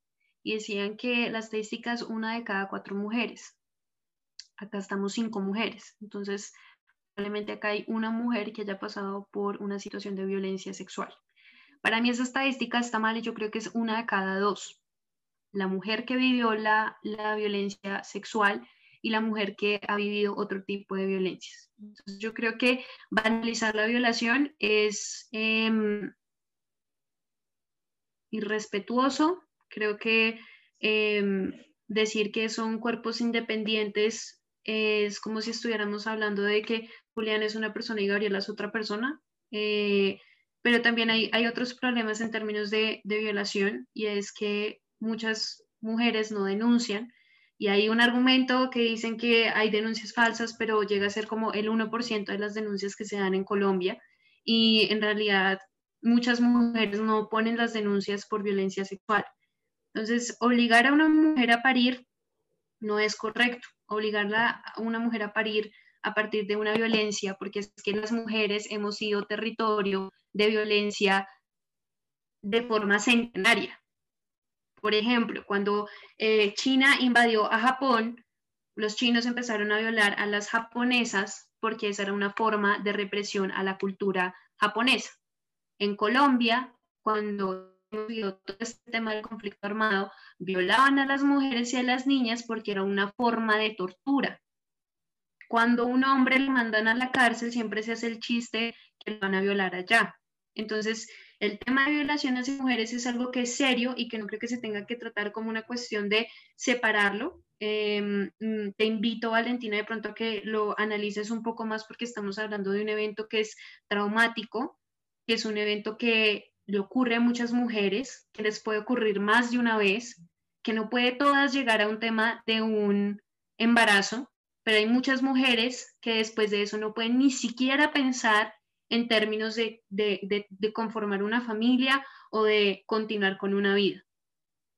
y decían que las estadísticas una de cada cuatro mujeres. Acá estamos cinco mujeres. Entonces, probablemente acá hay una mujer que haya pasado por una situación de violencia sexual. Para mí esa estadística está mal y yo creo que es una de cada dos. La mujer que vivió la, la violencia sexual y la mujer que ha vivido otro tipo de violencias. Entonces, yo creo que banalizar la violación es em, irrespetuoso. Creo que em, decir que son cuerpos independientes es como si estuviéramos hablando de que Julián es una persona y Gabriela es otra persona. Eh, pero también hay, hay, otros problemas en términos de, de, violación y es que muchas mujeres no denuncian y hay un argumento que dicen que hay denuncias falsas, pero llega a ser como el 1% de las denuncias que se dan en Colombia y en realidad muchas mujeres no ponen las denuncias por violencia sexual. Entonces, obligar a una mujer a parir no es correcto. Obligarla a una mujer a parir a partir de una violencia, porque es que las mujeres hemos sido territorio de violencia de forma centenaria. Por ejemplo, cuando eh, China invadió a Japón, los chinos empezaron a violar a las japonesas porque esa era una forma de represión a la cultura japonesa. En Colombia, cuando todo este tema del conflicto armado, violaban a las mujeres y a las niñas porque era una forma de tortura. Cuando un hombre le mandan a la cárcel, siempre se hace el chiste que lo van a violar allá. Entonces, el tema de violaciones de mujeres es algo que es serio y que no creo que se tenga que tratar como una cuestión de separarlo. Em, mm, te invito, Valentina, de pronto a que lo analices un poco más porque estamos hablando de un evento que es traumático, que es un evento que le ocurre a muchas mujeres, que les puede ocurrir más de una vez, que no puede todas llegar a un tema de un embarazo, pero hay muchas mujeres que después de eso no pueden ni siquiera pensar en términos de, conformar una familia o de continuar con una vida.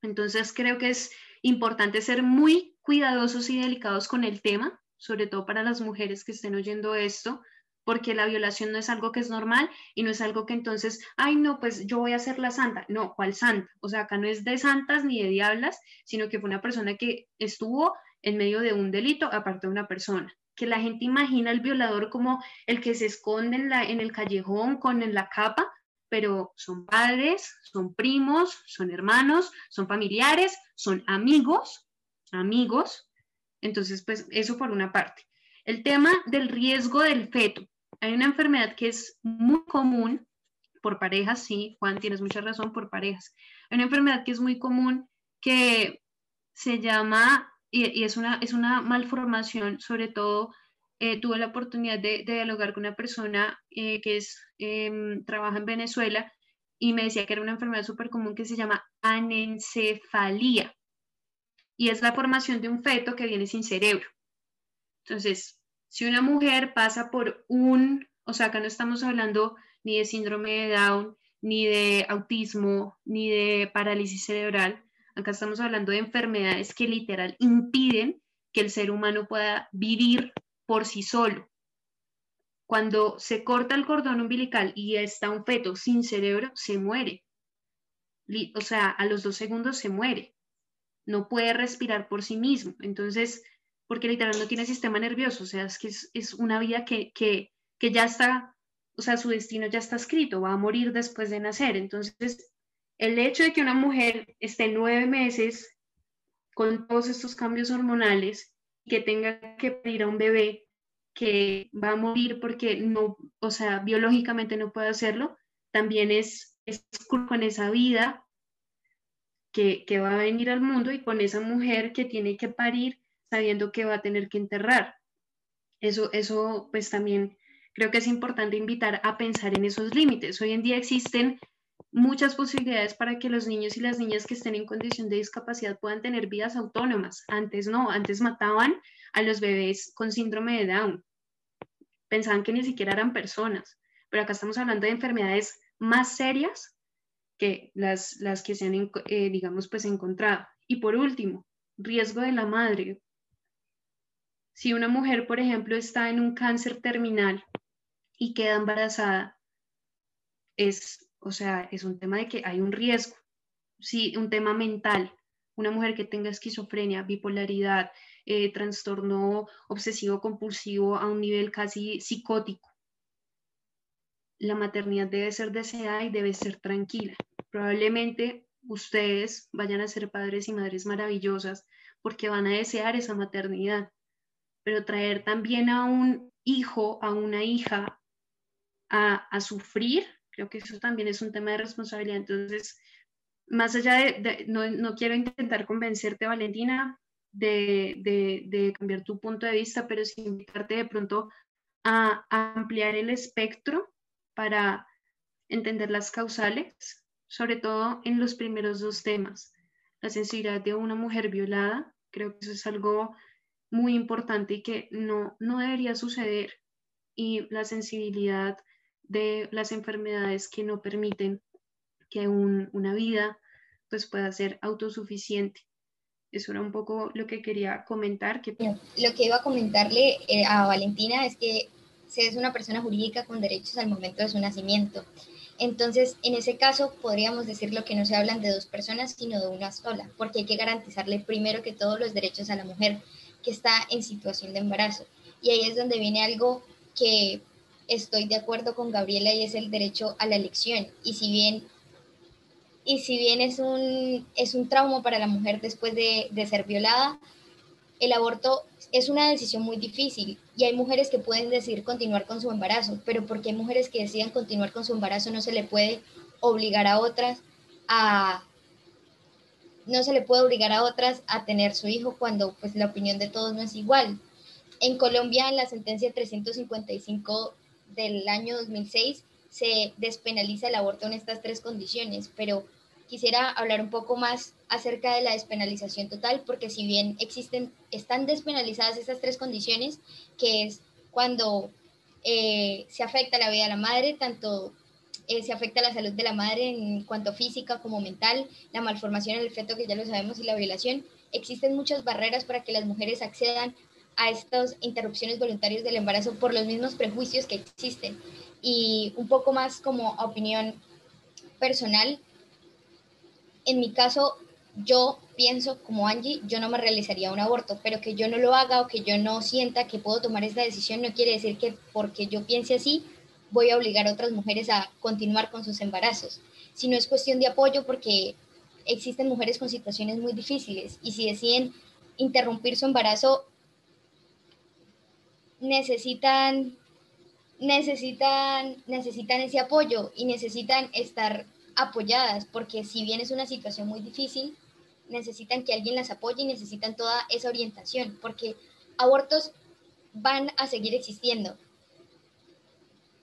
Entonces creo que es importante ser muy cuidadosos y delicados con el tema, sobre todo para las mujeres que estén oyendo esto, porque la violación no es algo que es normal y no es algo que entonces, ay, no, pues yo voy a ser la santa. No, ¿cuál santa? O sea, acá no es de santas ni de diablas, sino que fue una persona que estuvo en medio de un delito, aparte de una persona que la gente imagina al violador como el que se esconde en, la, el callejón con la capa, pero son padres, son primos, son hermanos, son familiares, son amigos, amigos. Entonces, pues eso por una parte. El tema del riesgo del feto. Hay una enfermedad que es muy común por parejas, sí, Juan, tienes mucha razón, por parejas. Hay una enfermedad que es muy común que se llama y, es, una, es una malformación, sobre todo eh, tuve la oportunidad de, dialogar con una persona eh, que es, em, trabaja en Venezuela y me decía que era una enfermedad súper común que se llama anencefalía y es la formación de un feto que viene sin cerebro. Entonces, si una mujer pasa por un, o sea, acá no estamos hablando ni de síndrome de Down, ni de autismo, ni de parálisis cerebral, Acá estamos hablando de enfermedades que literal impiden que el ser humano pueda vivir por sí solo. Cuando se corta el cordón umbilical y está un feto sin cerebro, se muere. O sea, a los dos segundos se muere. No puede respirar por sí mismo. Entonces, porque literal no tiene sistema nervioso. O sea, es que es, una vida que, que, que ya está, o sea, su destino ya está escrito, va a morir después de nacer. Entonces, el hecho de que una mujer esté nueve meses con todos estos cambios hormonales y que tenga que pedir a un bebé que va a morir porque no, o sea, biológicamente no puede hacerlo, también es, es con esa vida que, que va a venir al mundo y con esa mujer que tiene que parir sabiendo que va a tener que enterrar. Eso, eso pues también creo que es importante invitar a pensar en esos límites. Hoy en día existen muchas posibilidades para que los niños y las niñas que estén en condición de discapacidad puedan tener vidas autónomas. Antes no, antes mataban a los bebés con síndrome de Down. Pensaban que ni siquiera eran personas, pero acá estamos hablando de enfermedades más serias que las, las que se han, eh, digamos, pues encontrado. Y por último, riesgo de la madre. Si una mujer, por ejemplo, está en un cáncer terminal y queda embarazada, es o sea, es un tema de que hay un riesgo, sí, un tema mental. Una mujer que tenga esquizofrenia, bipolaridad, eh, trastorno obsesivo compulsivo a un nivel casi psicótico. La maternidad debe ser deseada y debe ser tranquila. Probablemente ustedes vayan a ser padres y madres maravillosas porque van a desear esa maternidad, pero traer también a un hijo, a una hija a, a sufrir Creo que eso también es un tema de responsabilidad. Entonces, más allá de, no, quiero intentar convencerte, Valentina, de, cambiar tu punto de vista, pero sí invitarte de pronto a, ampliar el espectro para entender las causales, sobre todo en los primeros dos temas. La sensibilidad de una mujer violada, creo que eso es algo muy importante y que no, no debería suceder. Y la sensibilidad de las enfermedades que no permiten que una vida pues pueda ser autosuficiente. Eso era un poco lo que quería comentar. Que... Lo que iba a comentarle eh, a Valentina es que se es una persona jurídica con derechos al momento de su nacimiento. Entonces, en ese caso, podríamos decirlo que no se hablan de dos personas, sino de una sola, porque hay que garantizarle primero que todos los derechos a la mujer que está en situación de embarazo. Y ahí es donde viene algo que estoy de acuerdo con Gabriela y es el derecho a la elección. Y si bien, y si bien es, un, es un trauma para la mujer después de, de ser violada, el aborto es una decisión muy difícil y hay mujeres que pueden decidir continuar con su embarazo, pero porque hay mujeres que deciden continuar con su embarazo no se le puede obligar a otras a no se le puede obligar a otras a tener su hijo cuando pues la opinión de todos no es igual. En Colombia, en la sentencia 355 del año 2006, se despenaliza el aborto en estas tres condiciones, pero quisiera hablar un poco más acerca de la despenalización total, porque si bien existen, están despenalizadas estas tres condiciones, que es cuando eh, se afecta la vida de la madre, tanto eh, se afecta la salud de la madre en cuanto física como mental, la malformación del feto, que ya lo sabemos, y la violación, existen muchas barreras para que las mujeres accedan a estas interrupciones voluntarias del embarazo por los mismos prejuicios que existen. Y un poco más como opinión personal, en mi caso, yo pienso como Angie, yo no me realizaría un aborto, pero que yo no lo haga o que yo no sienta que puedo tomar esta decisión no quiere decir que porque yo piense así voy a obligar a otras mujeres a continuar con sus embarazos, sino es cuestión de apoyo porque existen mujeres con situaciones muy difíciles y si deciden interrumpir su embarazo necesitan necesitan necesitan ese apoyo y necesitan estar apoyadas, porque si bien es una situación muy difícil, necesitan que alguien las apoye y necesitan toda esa orientación, porque abortos van a seguir existiendo,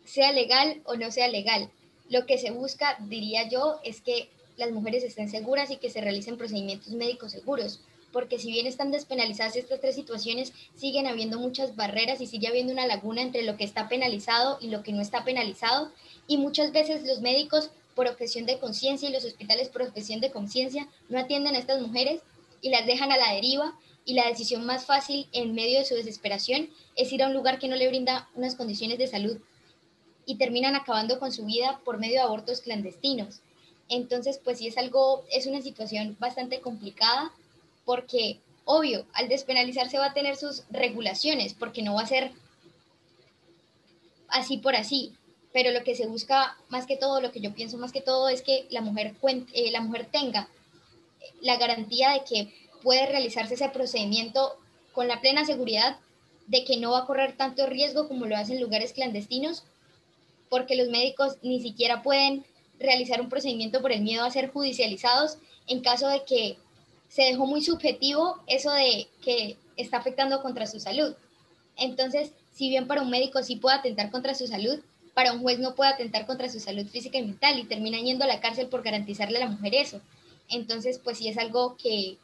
sea legal o no sea legal. Lo que se busca, diría yo, es que las mujeres estén seguras y que se realicen procedimientos médicos seguros, porque si bien están despenalizadas estas tres situaciones, siguen habiendo muchas barreras y sigue habiendo una laguna entre lo que está penalizado y lo que no está penalizado, y muchas veces los médicos por objeción de conciencia y los hospitales por objeción de conciencia no atienden a estas mujeres y las dejan a la deriva y la decisión más fácil en medio de su desesperación es ir a un lugar que no le brinda unas condiciones de salud y terminan acabando con su vida por medio de abortos clandestinos. Entonces, pues sí es algo, es una situación bastante complicada porque, obvio, al despenalizarse va a tener sus regulaciones porque no va a ser así por así pero lo que se busca más que todo, lo que yo pienso más que todo es que la mujer, eh, la mujer tenga la garantía de que puede realizarse ese procedimiento con la plena seguridad de que no va a correr tanto riesgo como lo hacen lugares clandestinos, porque los médicos ni siquiera pueden realizar un procedimiento por el miedo a ser judicializados en caso de que se dejó muy subjetivo eso de que está afectando contra su salud. Entonces, si bien para un médico sí puede atentar contra su salud, para un juez no puede atentar contra su salud física y mental y termina yendo a la cárcel por garantizarle a la mujer eso. Entonces, pues sí es algo que,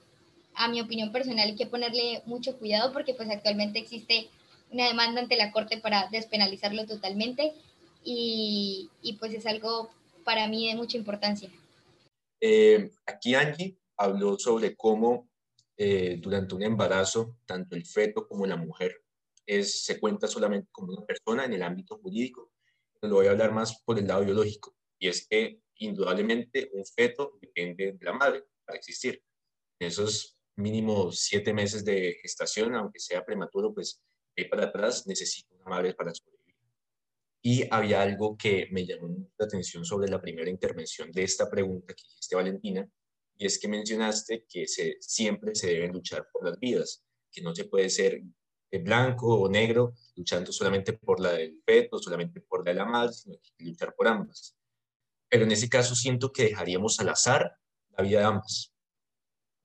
a mi opinión personal, hay que ponerle mucho cuidado porque pues actualmente existe una demanda ante la Corte para despenalizarlo totalmente y, y pues es algo para mí de mucha importancia. Eh, aquí Angie habló sobre cómo eh, durante un embarazo, tanto el feto como la mujer es, se cuenta solamente como una persona en el ámbito jurídico lo voy a hablar más por el lado biológico, y es que indudablemente un feto depende de la madre para existir. En esos mínimos siete meses de gestación, aunque sea prematuro, pues ahí para atrás necesita una madre para sobrevivir. Y había algo que me llamó la atención sobre la primera intervención de esta pregunta que hiciste, Valentina, y es que mencionaste que siempre se deben luchar por las vidas, que no se puede ser blanco o negro, luchando solamente por la del feto, solamente por la de la madre, sino que luchar por ambas. Pero en ese caso siento que dejaríamos al azar la vida de ambas.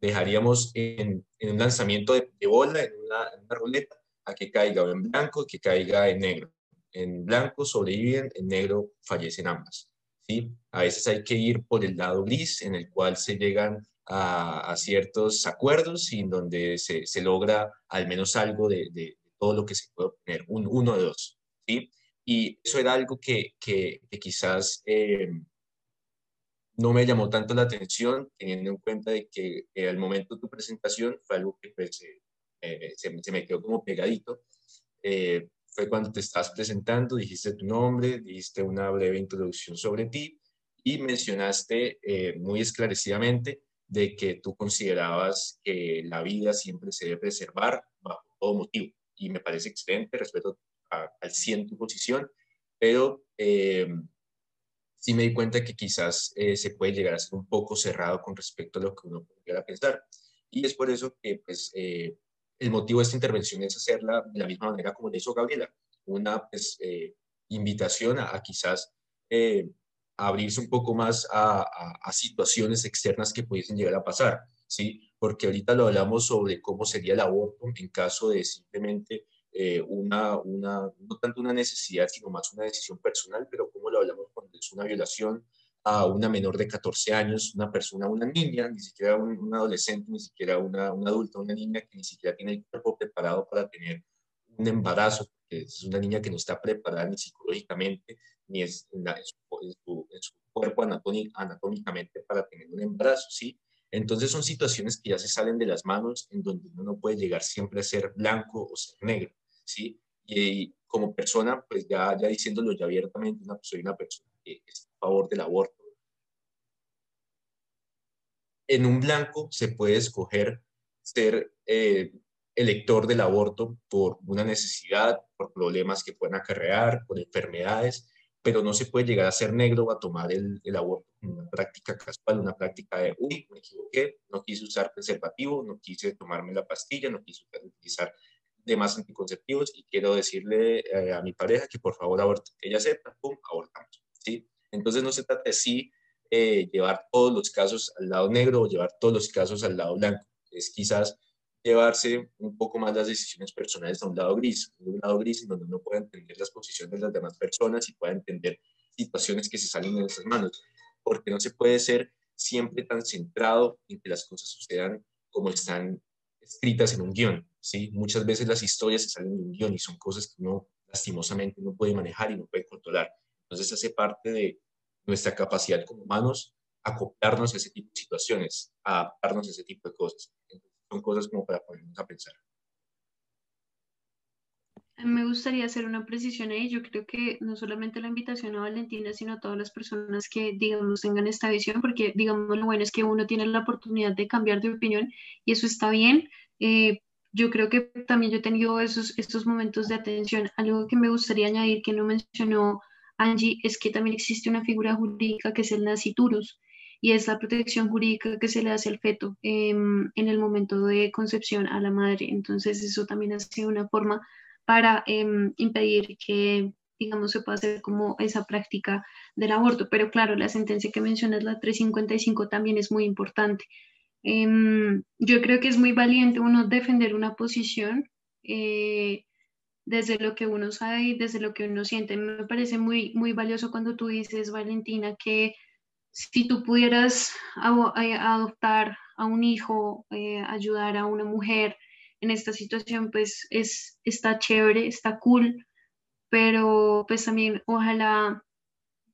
Dejaríamos en, un lanzamiento de, bola, en una, ruleta, a que caiga en blanco, que caiga en negro. En blanco sobreviven, en negro fallecen ambas. ¿sí? A veces hay que ir por el lado gris, en el cual se llegan a, ciertos acuerdos y en donde se, se, logra al menos algo de, de, todo lo que se puede obtener, un, uno de dos. ¿sí? Y eso era algo que, que, quizás eh, no me llamó tanto la atención, teniendo en cuenta de que eh, al momento de tu presentación fue algo que pues, eh, se, se, me quedó como pegadito. Fue cuando te estás presentando, dijiste tu nombre, dijiste una breve introducción sobre ti y mencionaste muy esclarecidamente de que tú considerabas que la vida siempre se debe preservar bajo todo motivo. Y me parece excelente, respeto al 100 tu posición, pero eh, sí me di cuenta que quizás eh, se puede llegar a ser un poco cerrado con respecto a lo que uno podría pensar. Y es por eso que pues, eh, el motivo de esta intervención es hacerla de la misma manera como le hizo Gabriela, una pues, invitación a, a quizás abrirse un poco más a, a, situaciones externas que pudiesen llegar a pasar, ¿sí? Porque ahorita lo hablamos sobre cómo sería el aborto en caso de simplemente eh, una, una, no tanto una necesidad, sino más una decisión personal, pero cómo lo hablamos cuando es una violación a una menor de 14 años, una persona, una niña, ni siquiera un, adolescente, ni siquiera una, una, adulta, una niña que ni siquiera tiene el cuerpo preparado para tener un embarazo, es una niña que no está preparada ni psicológicamente, ni es en, su, cuerpo anatómicamente para tener un embarazo, ¿sí? Entonces son situaciones que ya se salen de las manos en donde uno no puede llegar siempre a ser blanco o ser negro, ¿sí? Y, como persona, pues ya, ya diciéndolo ya abiertamente, una, soy una persona que está a favor del aborto. En un blanco se puede escoger ser eh, elector del aborto por una necesidad, por problemas que pueden acarrear, por enfermedades, pero no se puede llegar a ser negro o a tomar el, el aborto como una práctica casual, una práctica de, uy, me equivoqué, no quise usar preservativo, no quise tomarme la pastilla, no quise utilizar demás anticonceptivos y quiero decirle eh, a mi pareja que por favor aborte, ella acepta, pum, abortamos, ¿sí? Entonces no se trata de sí eh, llevar todos los casos al lado negro o llevar todos los casos al lado blanco, es quizás llevarse un poco más las decisiones personales a un lado gris, un lado gris en donde uno pueda entender las posiciones de las demás personas y pueda entender situaciones que se salen de nuestras manos, porque no se puede ser siempre tan centrado en que las cosas sucedan como están escritas en un guion, ¿sí? Muchas veces las historias se salen de un guion y son cosas que uno lastimosamente no puede manejar y no puede controlar. Entonces hace parte de nuestra capacidad como humanos acoplarnos a ese tipo de situaciones, adaptarnos a ese tipo de cosas son cosas como para ponernos a pensar. Me gustaría hacer una precisión ahí. Yo creo que no solamente la invitación a Valentina, sino a todas las personas que, digamos, tengan esta visión, porque, digamos, lo bueno es que uno tiene la oportunidad de cambiar de opinión y eso está bien. Eh, yo creo que también yo he tenido esos, estos momentos de atención. Algo que me gustaría añadir que no mencionó Angie es que también existe una figura jurídica que es el naciturus y es la protección jurídica que se le hace al feto em, en el momento de concepción a la madre. Entonces eso también ha sido una forma para em, impedir que, digamos, se pueda hacer como esa práctica del aborto. Pero claro, la sentencia que mencionas, la 355, también es muy importante. Em, yo creo que es muy valiente uno defender una posición eh, desde lo que uno sabe y desde lo que uno siente. Me parece muy, muy valioso cuando tú dices, Valentina, que si tú pudieras adoptar a un hijo, eh, ayudar a una mujer en esta situación, pues es, está chévere, está cool, pero pues también ojalá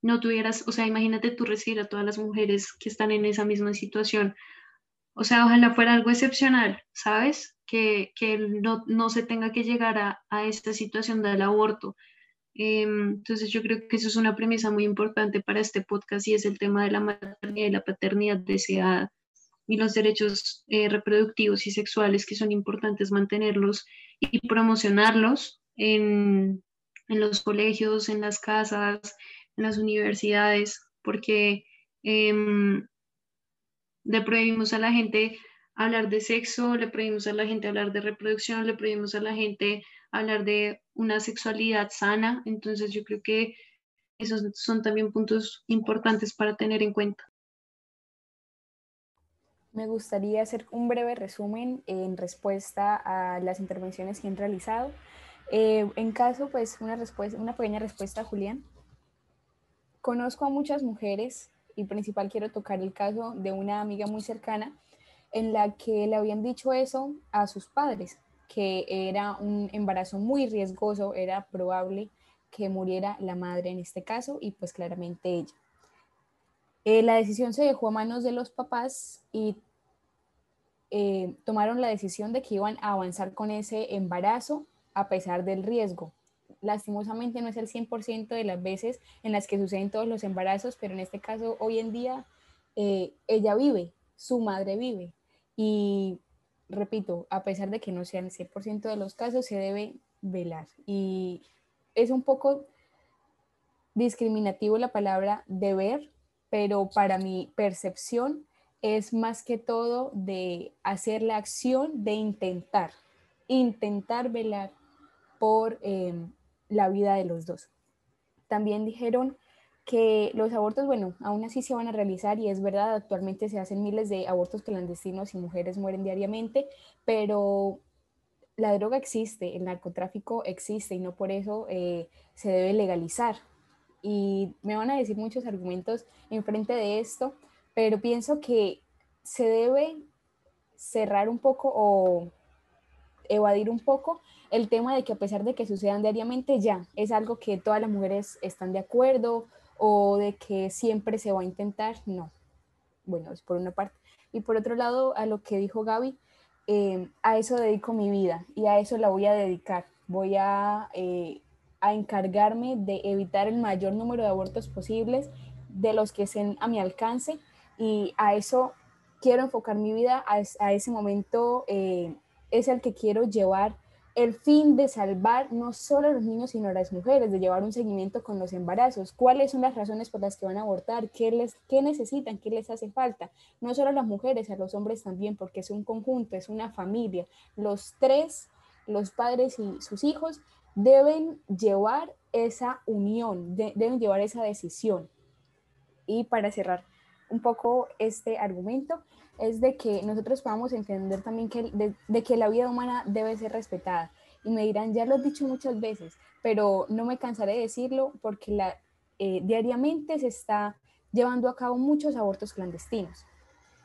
no tuvieras, o sea, imagínate tú recibir a todas las mujeres que están en esa misma situación. O sea, ojalá fuera algo excepcional, ¿sabes? Que, que no, no, se tenga que llegar a, a esta situación del aborto. Em, entonces yo creo que eso es una premisa muy importante para este podcast y es el tema de la maternidad y la paternidad deseada y los derechos eh, reproductivos y sexuales que son importantes mantenerlos y promocionarlos en, en, los colegios, en las casas, en las universidades, porque em, le a la gente hablar de sexo, le prohibimos a la gente hablar de reproducción, le prohibimos a la gente hablar de una sexualidad sana. Entonces yo creo que esos son también puntos importantes para tener en cuenta. Me gustaría hacer un breve resumen en respuesta a las intervenciones que han realizado. Eh, en caso, pues, una, respuesta, una pequeña respuesta Julián. Conozco a muchas mujeres y principal quiero tocar el caso de una amiga muy cercana en la que le habían dicho eso a sus padres que era un embarazo muy riesgoso, era probable que muriera la madre en este caso y pues claramente ella. Eh, la decisión se dejó a manos de los papás y eh, tomaron la decisión de que iban a avanzar con ese embarazo a pesar del riesgo. Lastimosamente no es el 100% de las veces en las que suceden todos los embarazos, pero en este caso hoy en día eh, ella vive, su madre vive. Y repito, a pesar de que no sean el 100% de los casos, se debe velar. Y es un poco discriminativo la palabra deber, pero para mi percepción es más que todo de hacer la acción de intentar, intentar velar por em, la vida de los dos. También dijeron que los abortos, bueno, aún así se van a realizar y es verdad, actualmente se hacen miles de abortos clandestinos y mujeres mueren diariamente, pero la droga existe, el narcotráfico existe y no por eso eh, se debe legalizar. Y me van a decir muchos argumentos en frente de esto, pero pienso que se debe cerrar un poco o evadir un poco el tema de que a pesar de que sucedan diariamente, ya es algo que todas las mujeres están de acuerdo o de que siempre se va a intentar, no. Bueno, es por una parte. Y por otro lado, a lo que dijo Gaby, eh, a eso dedico mi vida y a eso la voy a dedicar. Voy a, eh, a encargarme de evitar el mayor número de abortos posibles, de los que estén a mi alcance, y a eso quiero enfocar mi vida, a, ese momento eh, es el que quiero llevar el fin de salvar no solo a los niños, sino a las mujeres, de llevar un seguimiento con los embarazos. ¿Cuáles son las razones por las que van a abortar? ¿Qué, les, qué necesitan? ¿Qué les hace falta? No solo a las mujeres, a los hombres también, porque es un conjunto, es una familia. Los tres, los padres y sus hijos, deben llevar esa unión, deben llevar esa decisión. Y para cerrar un poco este argumento, es de que nosotros podamos entender también que, de, que la vida humana debe ser respetada. Y me dirán, ya lo he dicho muchas veces, pero no me cansaré de decirlo porque la, eh, diariamente se está llevando a cabo muchos abortos clandestinos.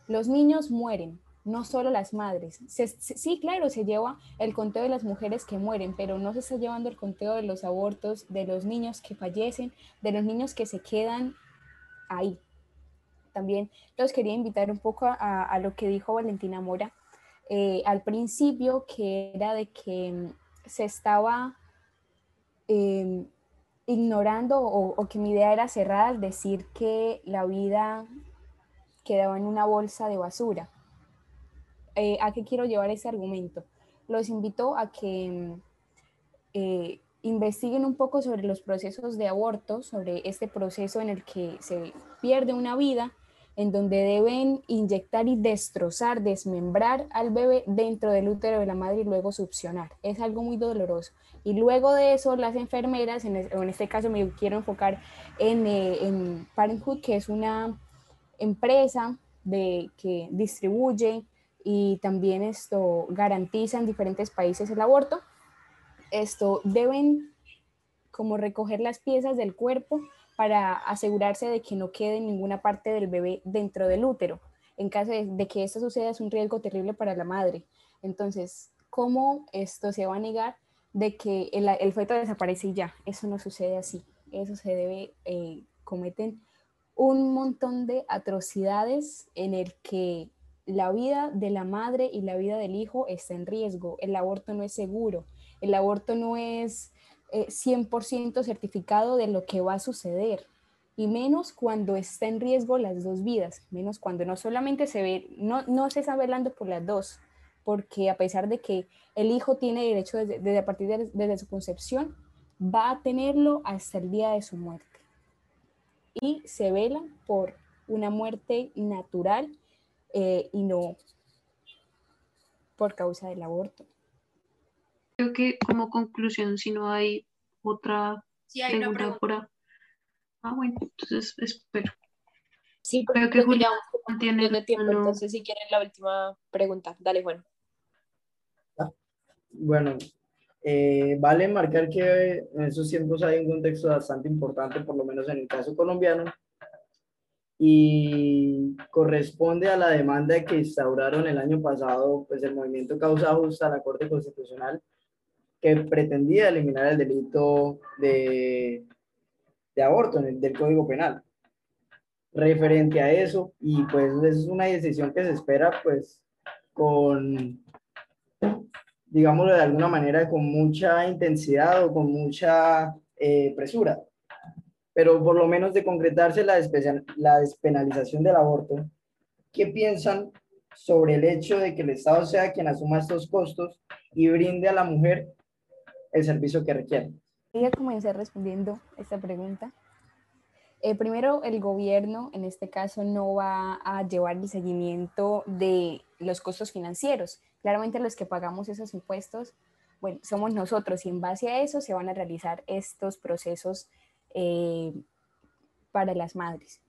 Los niños mueren, no solo las madres. sí, claro, se lleva el conteo de las mujeres que mueren, pero no se está llevando el conteo de los abortos, de los niños que fallecen, de los niños que se quedan ahí también los quería invitar un poco a, lo que dijo Valentina Mora eh, al principio, que era de que mm, se estaba em, ignorando o, que mi idea era cerrada al decir que la vida quedaba en una bolsa de basura. Eh, ¿A qué quiero llevar ese argumento? Los invito a que mm, eh, investiguen un poco sobre los procesos de aborto, sobre este proceso en el que se pierde una vida en donde deben inyectar y destrozar, desmembrar al bebé dentro del útero de la madre y luego succionar. Es algo muy doloroso. Y luego de eso, las enfermeras, en, en este caso me quiero enfocar en, eh, en, Parenthood, que es una empresa de, que distribuye y también esto garantiza en diferentes países el aborto. Esto deben como recoger las piezas del cuerpo para asegurarse de que no quede ninguna parte del bebé dentro del útero. En caso de, que esto suceda es un riesgo terrible para la madre. Entonces, ¿cómo esto se va a negar de que el, feto desaparece y ya? Eso no sucede así. Eso se debe, eh, cometen un montón de atrocidades en el que la vida de la madre y la vida del hijo está en riesgo. El aborto no es seguro. El aborto no es 100% eh, certificado de lo que va a suceder y menos cuando está en riesgo las dos vidas, menos cuando no solamente se ve, no, no se está velando por las dos, porque a pesar de que el hijo tiene derecho desde, a partir de desde su concepción, va a tenerlo hasta el día de su muerte. Y se vela por una muerte natural eh, y no por causa del aborto creo que como conclusión, si no hay otra sí, hay pregunta, una pregunta. por Ah, bueno, entonces espero. Sí, creo que Julián tiene tiempo, entonces si quieren la última pregunta, dale Juan. Bueno, eh, vale marcar que en esos tiempos hay un contexto bastante importante, por lo menos en el caso colombiano, y corresponde a la demanda que instauraron el año pasado, pues el movimiento Causa Justa a la Corte Constitucional, que pretendía eliminar el delito de, aborto en el, del Código Penal. referente a eso y pues es una decisión que se espera pues con, digámoslo de alguna manera, con mucha intensidad o con mucha eh, presura. Pero por lo menos de concretarse la, la despenalización del aborto, ¿qué piensan sobre el hecho de que el Estado sea quien asuma estos costos y brinde a la mujer el servicio que requiere? Voy a comenzar respondiendo esta pregunta. Eh, primero, el gobierno en este caso no va a llevar el seguimiento de los costos financieros. Claramente los que pagamos esos impuestos, bueno, somos nosotros y en base a eso se van a realizar estos procesos eh, para las madres.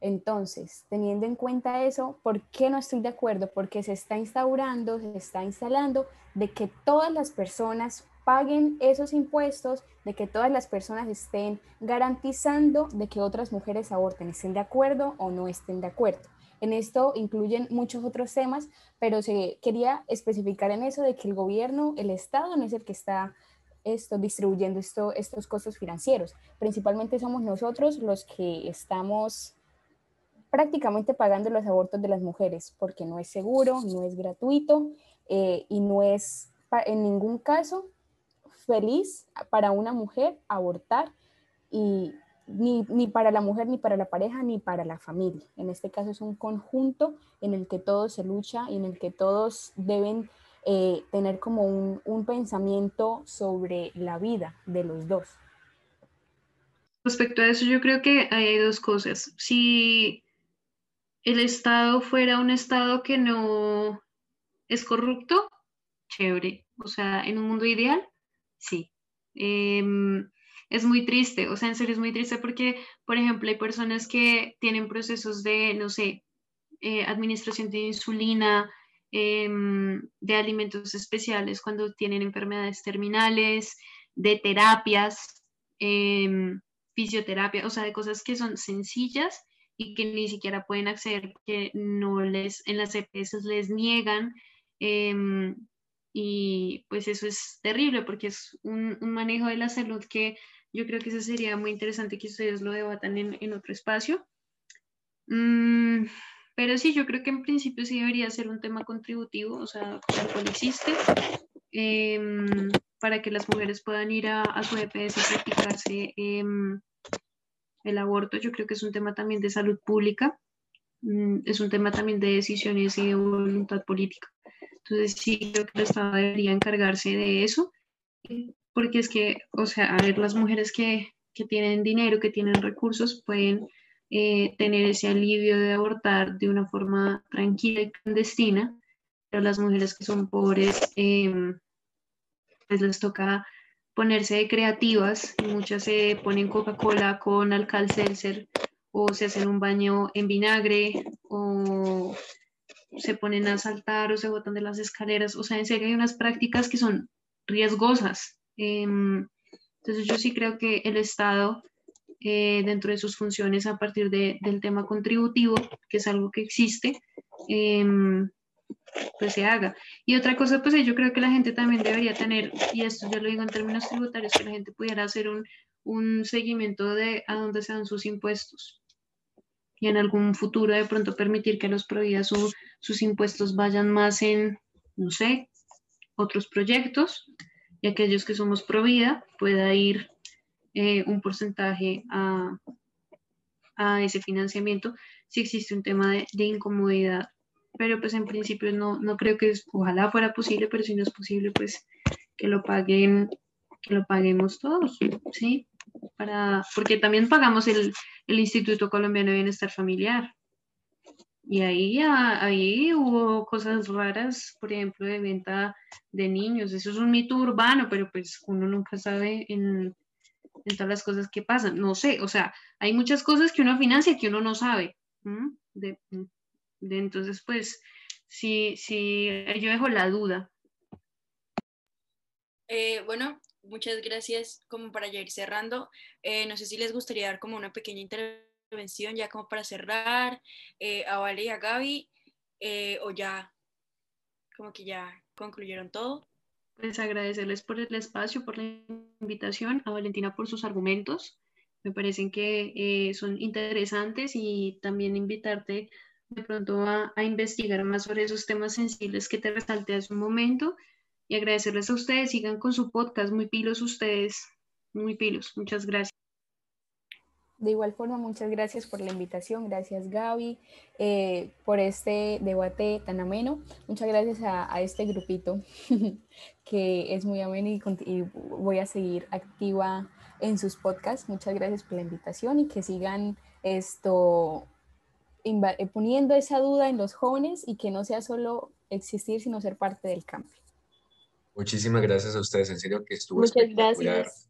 Entonces, teniendo en cuenta eso, ¿por qué no estoy de acuerdo? Porque se está instaurando, se está instalando de que todas las personas paguen esos impuestos, de que todas las personas estén garantizando de que otras mujeres aborten, estén de acuerdo o no estén de acuerdo. En esto incluyen muchos otros temas, pero se quería especificar en eso de que el gobierno, el Estado no es el que está esto, distribuyendo esto, estos costos financieros. Principalmente somos nosotros los que estamos prácticamente pagando los abortos de las mujeres, porque no es seguro, no es gratuito eh, y no es en ningún caso feliz para una mujer abortar y ni, ni, para la mujer, ni para la pareja, ni para la familia. En este caso es un conjunto en el que todos se lucha y en el que todos deben eh, tener como un, un pensamiento sobre la vida de los dos. Respecto a eso, yo creo que hay dos cosas. Si el Estado fuera un Estado que no es corrupto, chévere. O sea, en un mundo ideal, sí. Em, es muy triste, o sea, en serio es muy triste porque, por ejemplo, hay personas que tienen procesos de, no sé, eh, administración de insulina, em, de alimentos especiales cuando tienen enfermedades terminales, de terapias, em, fisioterapia, o sea, de cosas que son sencillas y que ni siquiera pueden acceder porque no les, en las EPS les niegan. Y pues eso es terrible porque es un, manejo de la salud que yo creo que eso sería muy interesante que ustedes lo debatan en, otro espacio. Mm, pero sí, yo creo que en principio sí debería ser un tema contributivo, o sea, como existe, em, para que las mujeres puedan ir a, a su EPS y practicarse em, el aborto yo creo que es un tema también de salud pública, mm, es un tema también de decisiones y de voluntad política. Entonces sí creo que el Estado debería encargarse de eso, porque es que, o sea, a ver, las mujeres que, que tienen dinero, que tienen recursos, pueden eh, tener ese alivio de abortar de una forma tranquila y clandestina, pero las mujeres que son pobres, em, pues les toca ponerse creativas, muchas se ponen Coca-Cola con alcal o se hacen un baño en vinagre o se ponen a saltar o se botan de las escaleras, o sea, en serio hay unas prácticas que son riesgosas. Em, entonces yo sí creo que el Estado, eh, dentro de sus funciones a partir del tema contributivo, que es algo que existe, em, pues se haga. Y otra cosa, pues yo creo que la gente también debería tener, y esto ya lo digo en términos tributarios, que la gente pudiera hacer un, un seguimiento de a dónde se dan sus impuestos. Y en algún futuro de pronto permitir que los providas sus impuestos vayan más en, no sé, otros proyectos, y aquellos que somos provida pueda ir eh, un porcentaje a, a, ese financiamiento si existe un tema de, de incomodidad pero pues en principio no, no creo que es, ojalá fuera posible, pero si no es posible, pues que lo paguen, que lo paguemos todos, ¿sí? Para, porque también pagamos el, el Instituto Colombiano de Bienestar Familiar. Y ahí, ahí hubo cosas raras, por ejemplo, de venta de niños. Eso es un mito urbano, pero pues uno nunca sabe en, en todas las cosas que pasan. No sé, o sea, hay muchas cosas que uno financia que uno no sabe. De, entonces, pues, sí, sí, yo dejo la duda. Eh, bueno, muchas gracias como para ya ir cerrando. Eh, no sé si les gustaría dar como una pequeña intervención ya como para cerrar eh, a Vale y a Gaby o ya como que ya concluyeron todo. Pues agradecerles por el espacio, por la invitación, a Valentina por sus argumentos me parecen que eh, son interesantes y también invitarte de pronto a, a, investigar más sobre esos temas sensibles que te resalté hace un momento y agradecerles a ustedes, sigan con su podcast, muy pilos ustedes, muy pilos, muchas gracias. De igual forma, muchas gracias por la invitación, gracias Gaby eh, por este debate tan ameno, muchas gracias a, este grupito que es muy ameno y, y, voy a seguir activa en sus podcasts. Muchas gracias por la invitación y que sigan esto eh, poniendo esa duda en los jóvenes y que no sea solo existir, sino ser parte del cambio. Muchísimas gracias a ustedes, en serio que estuvo Muchas gracias.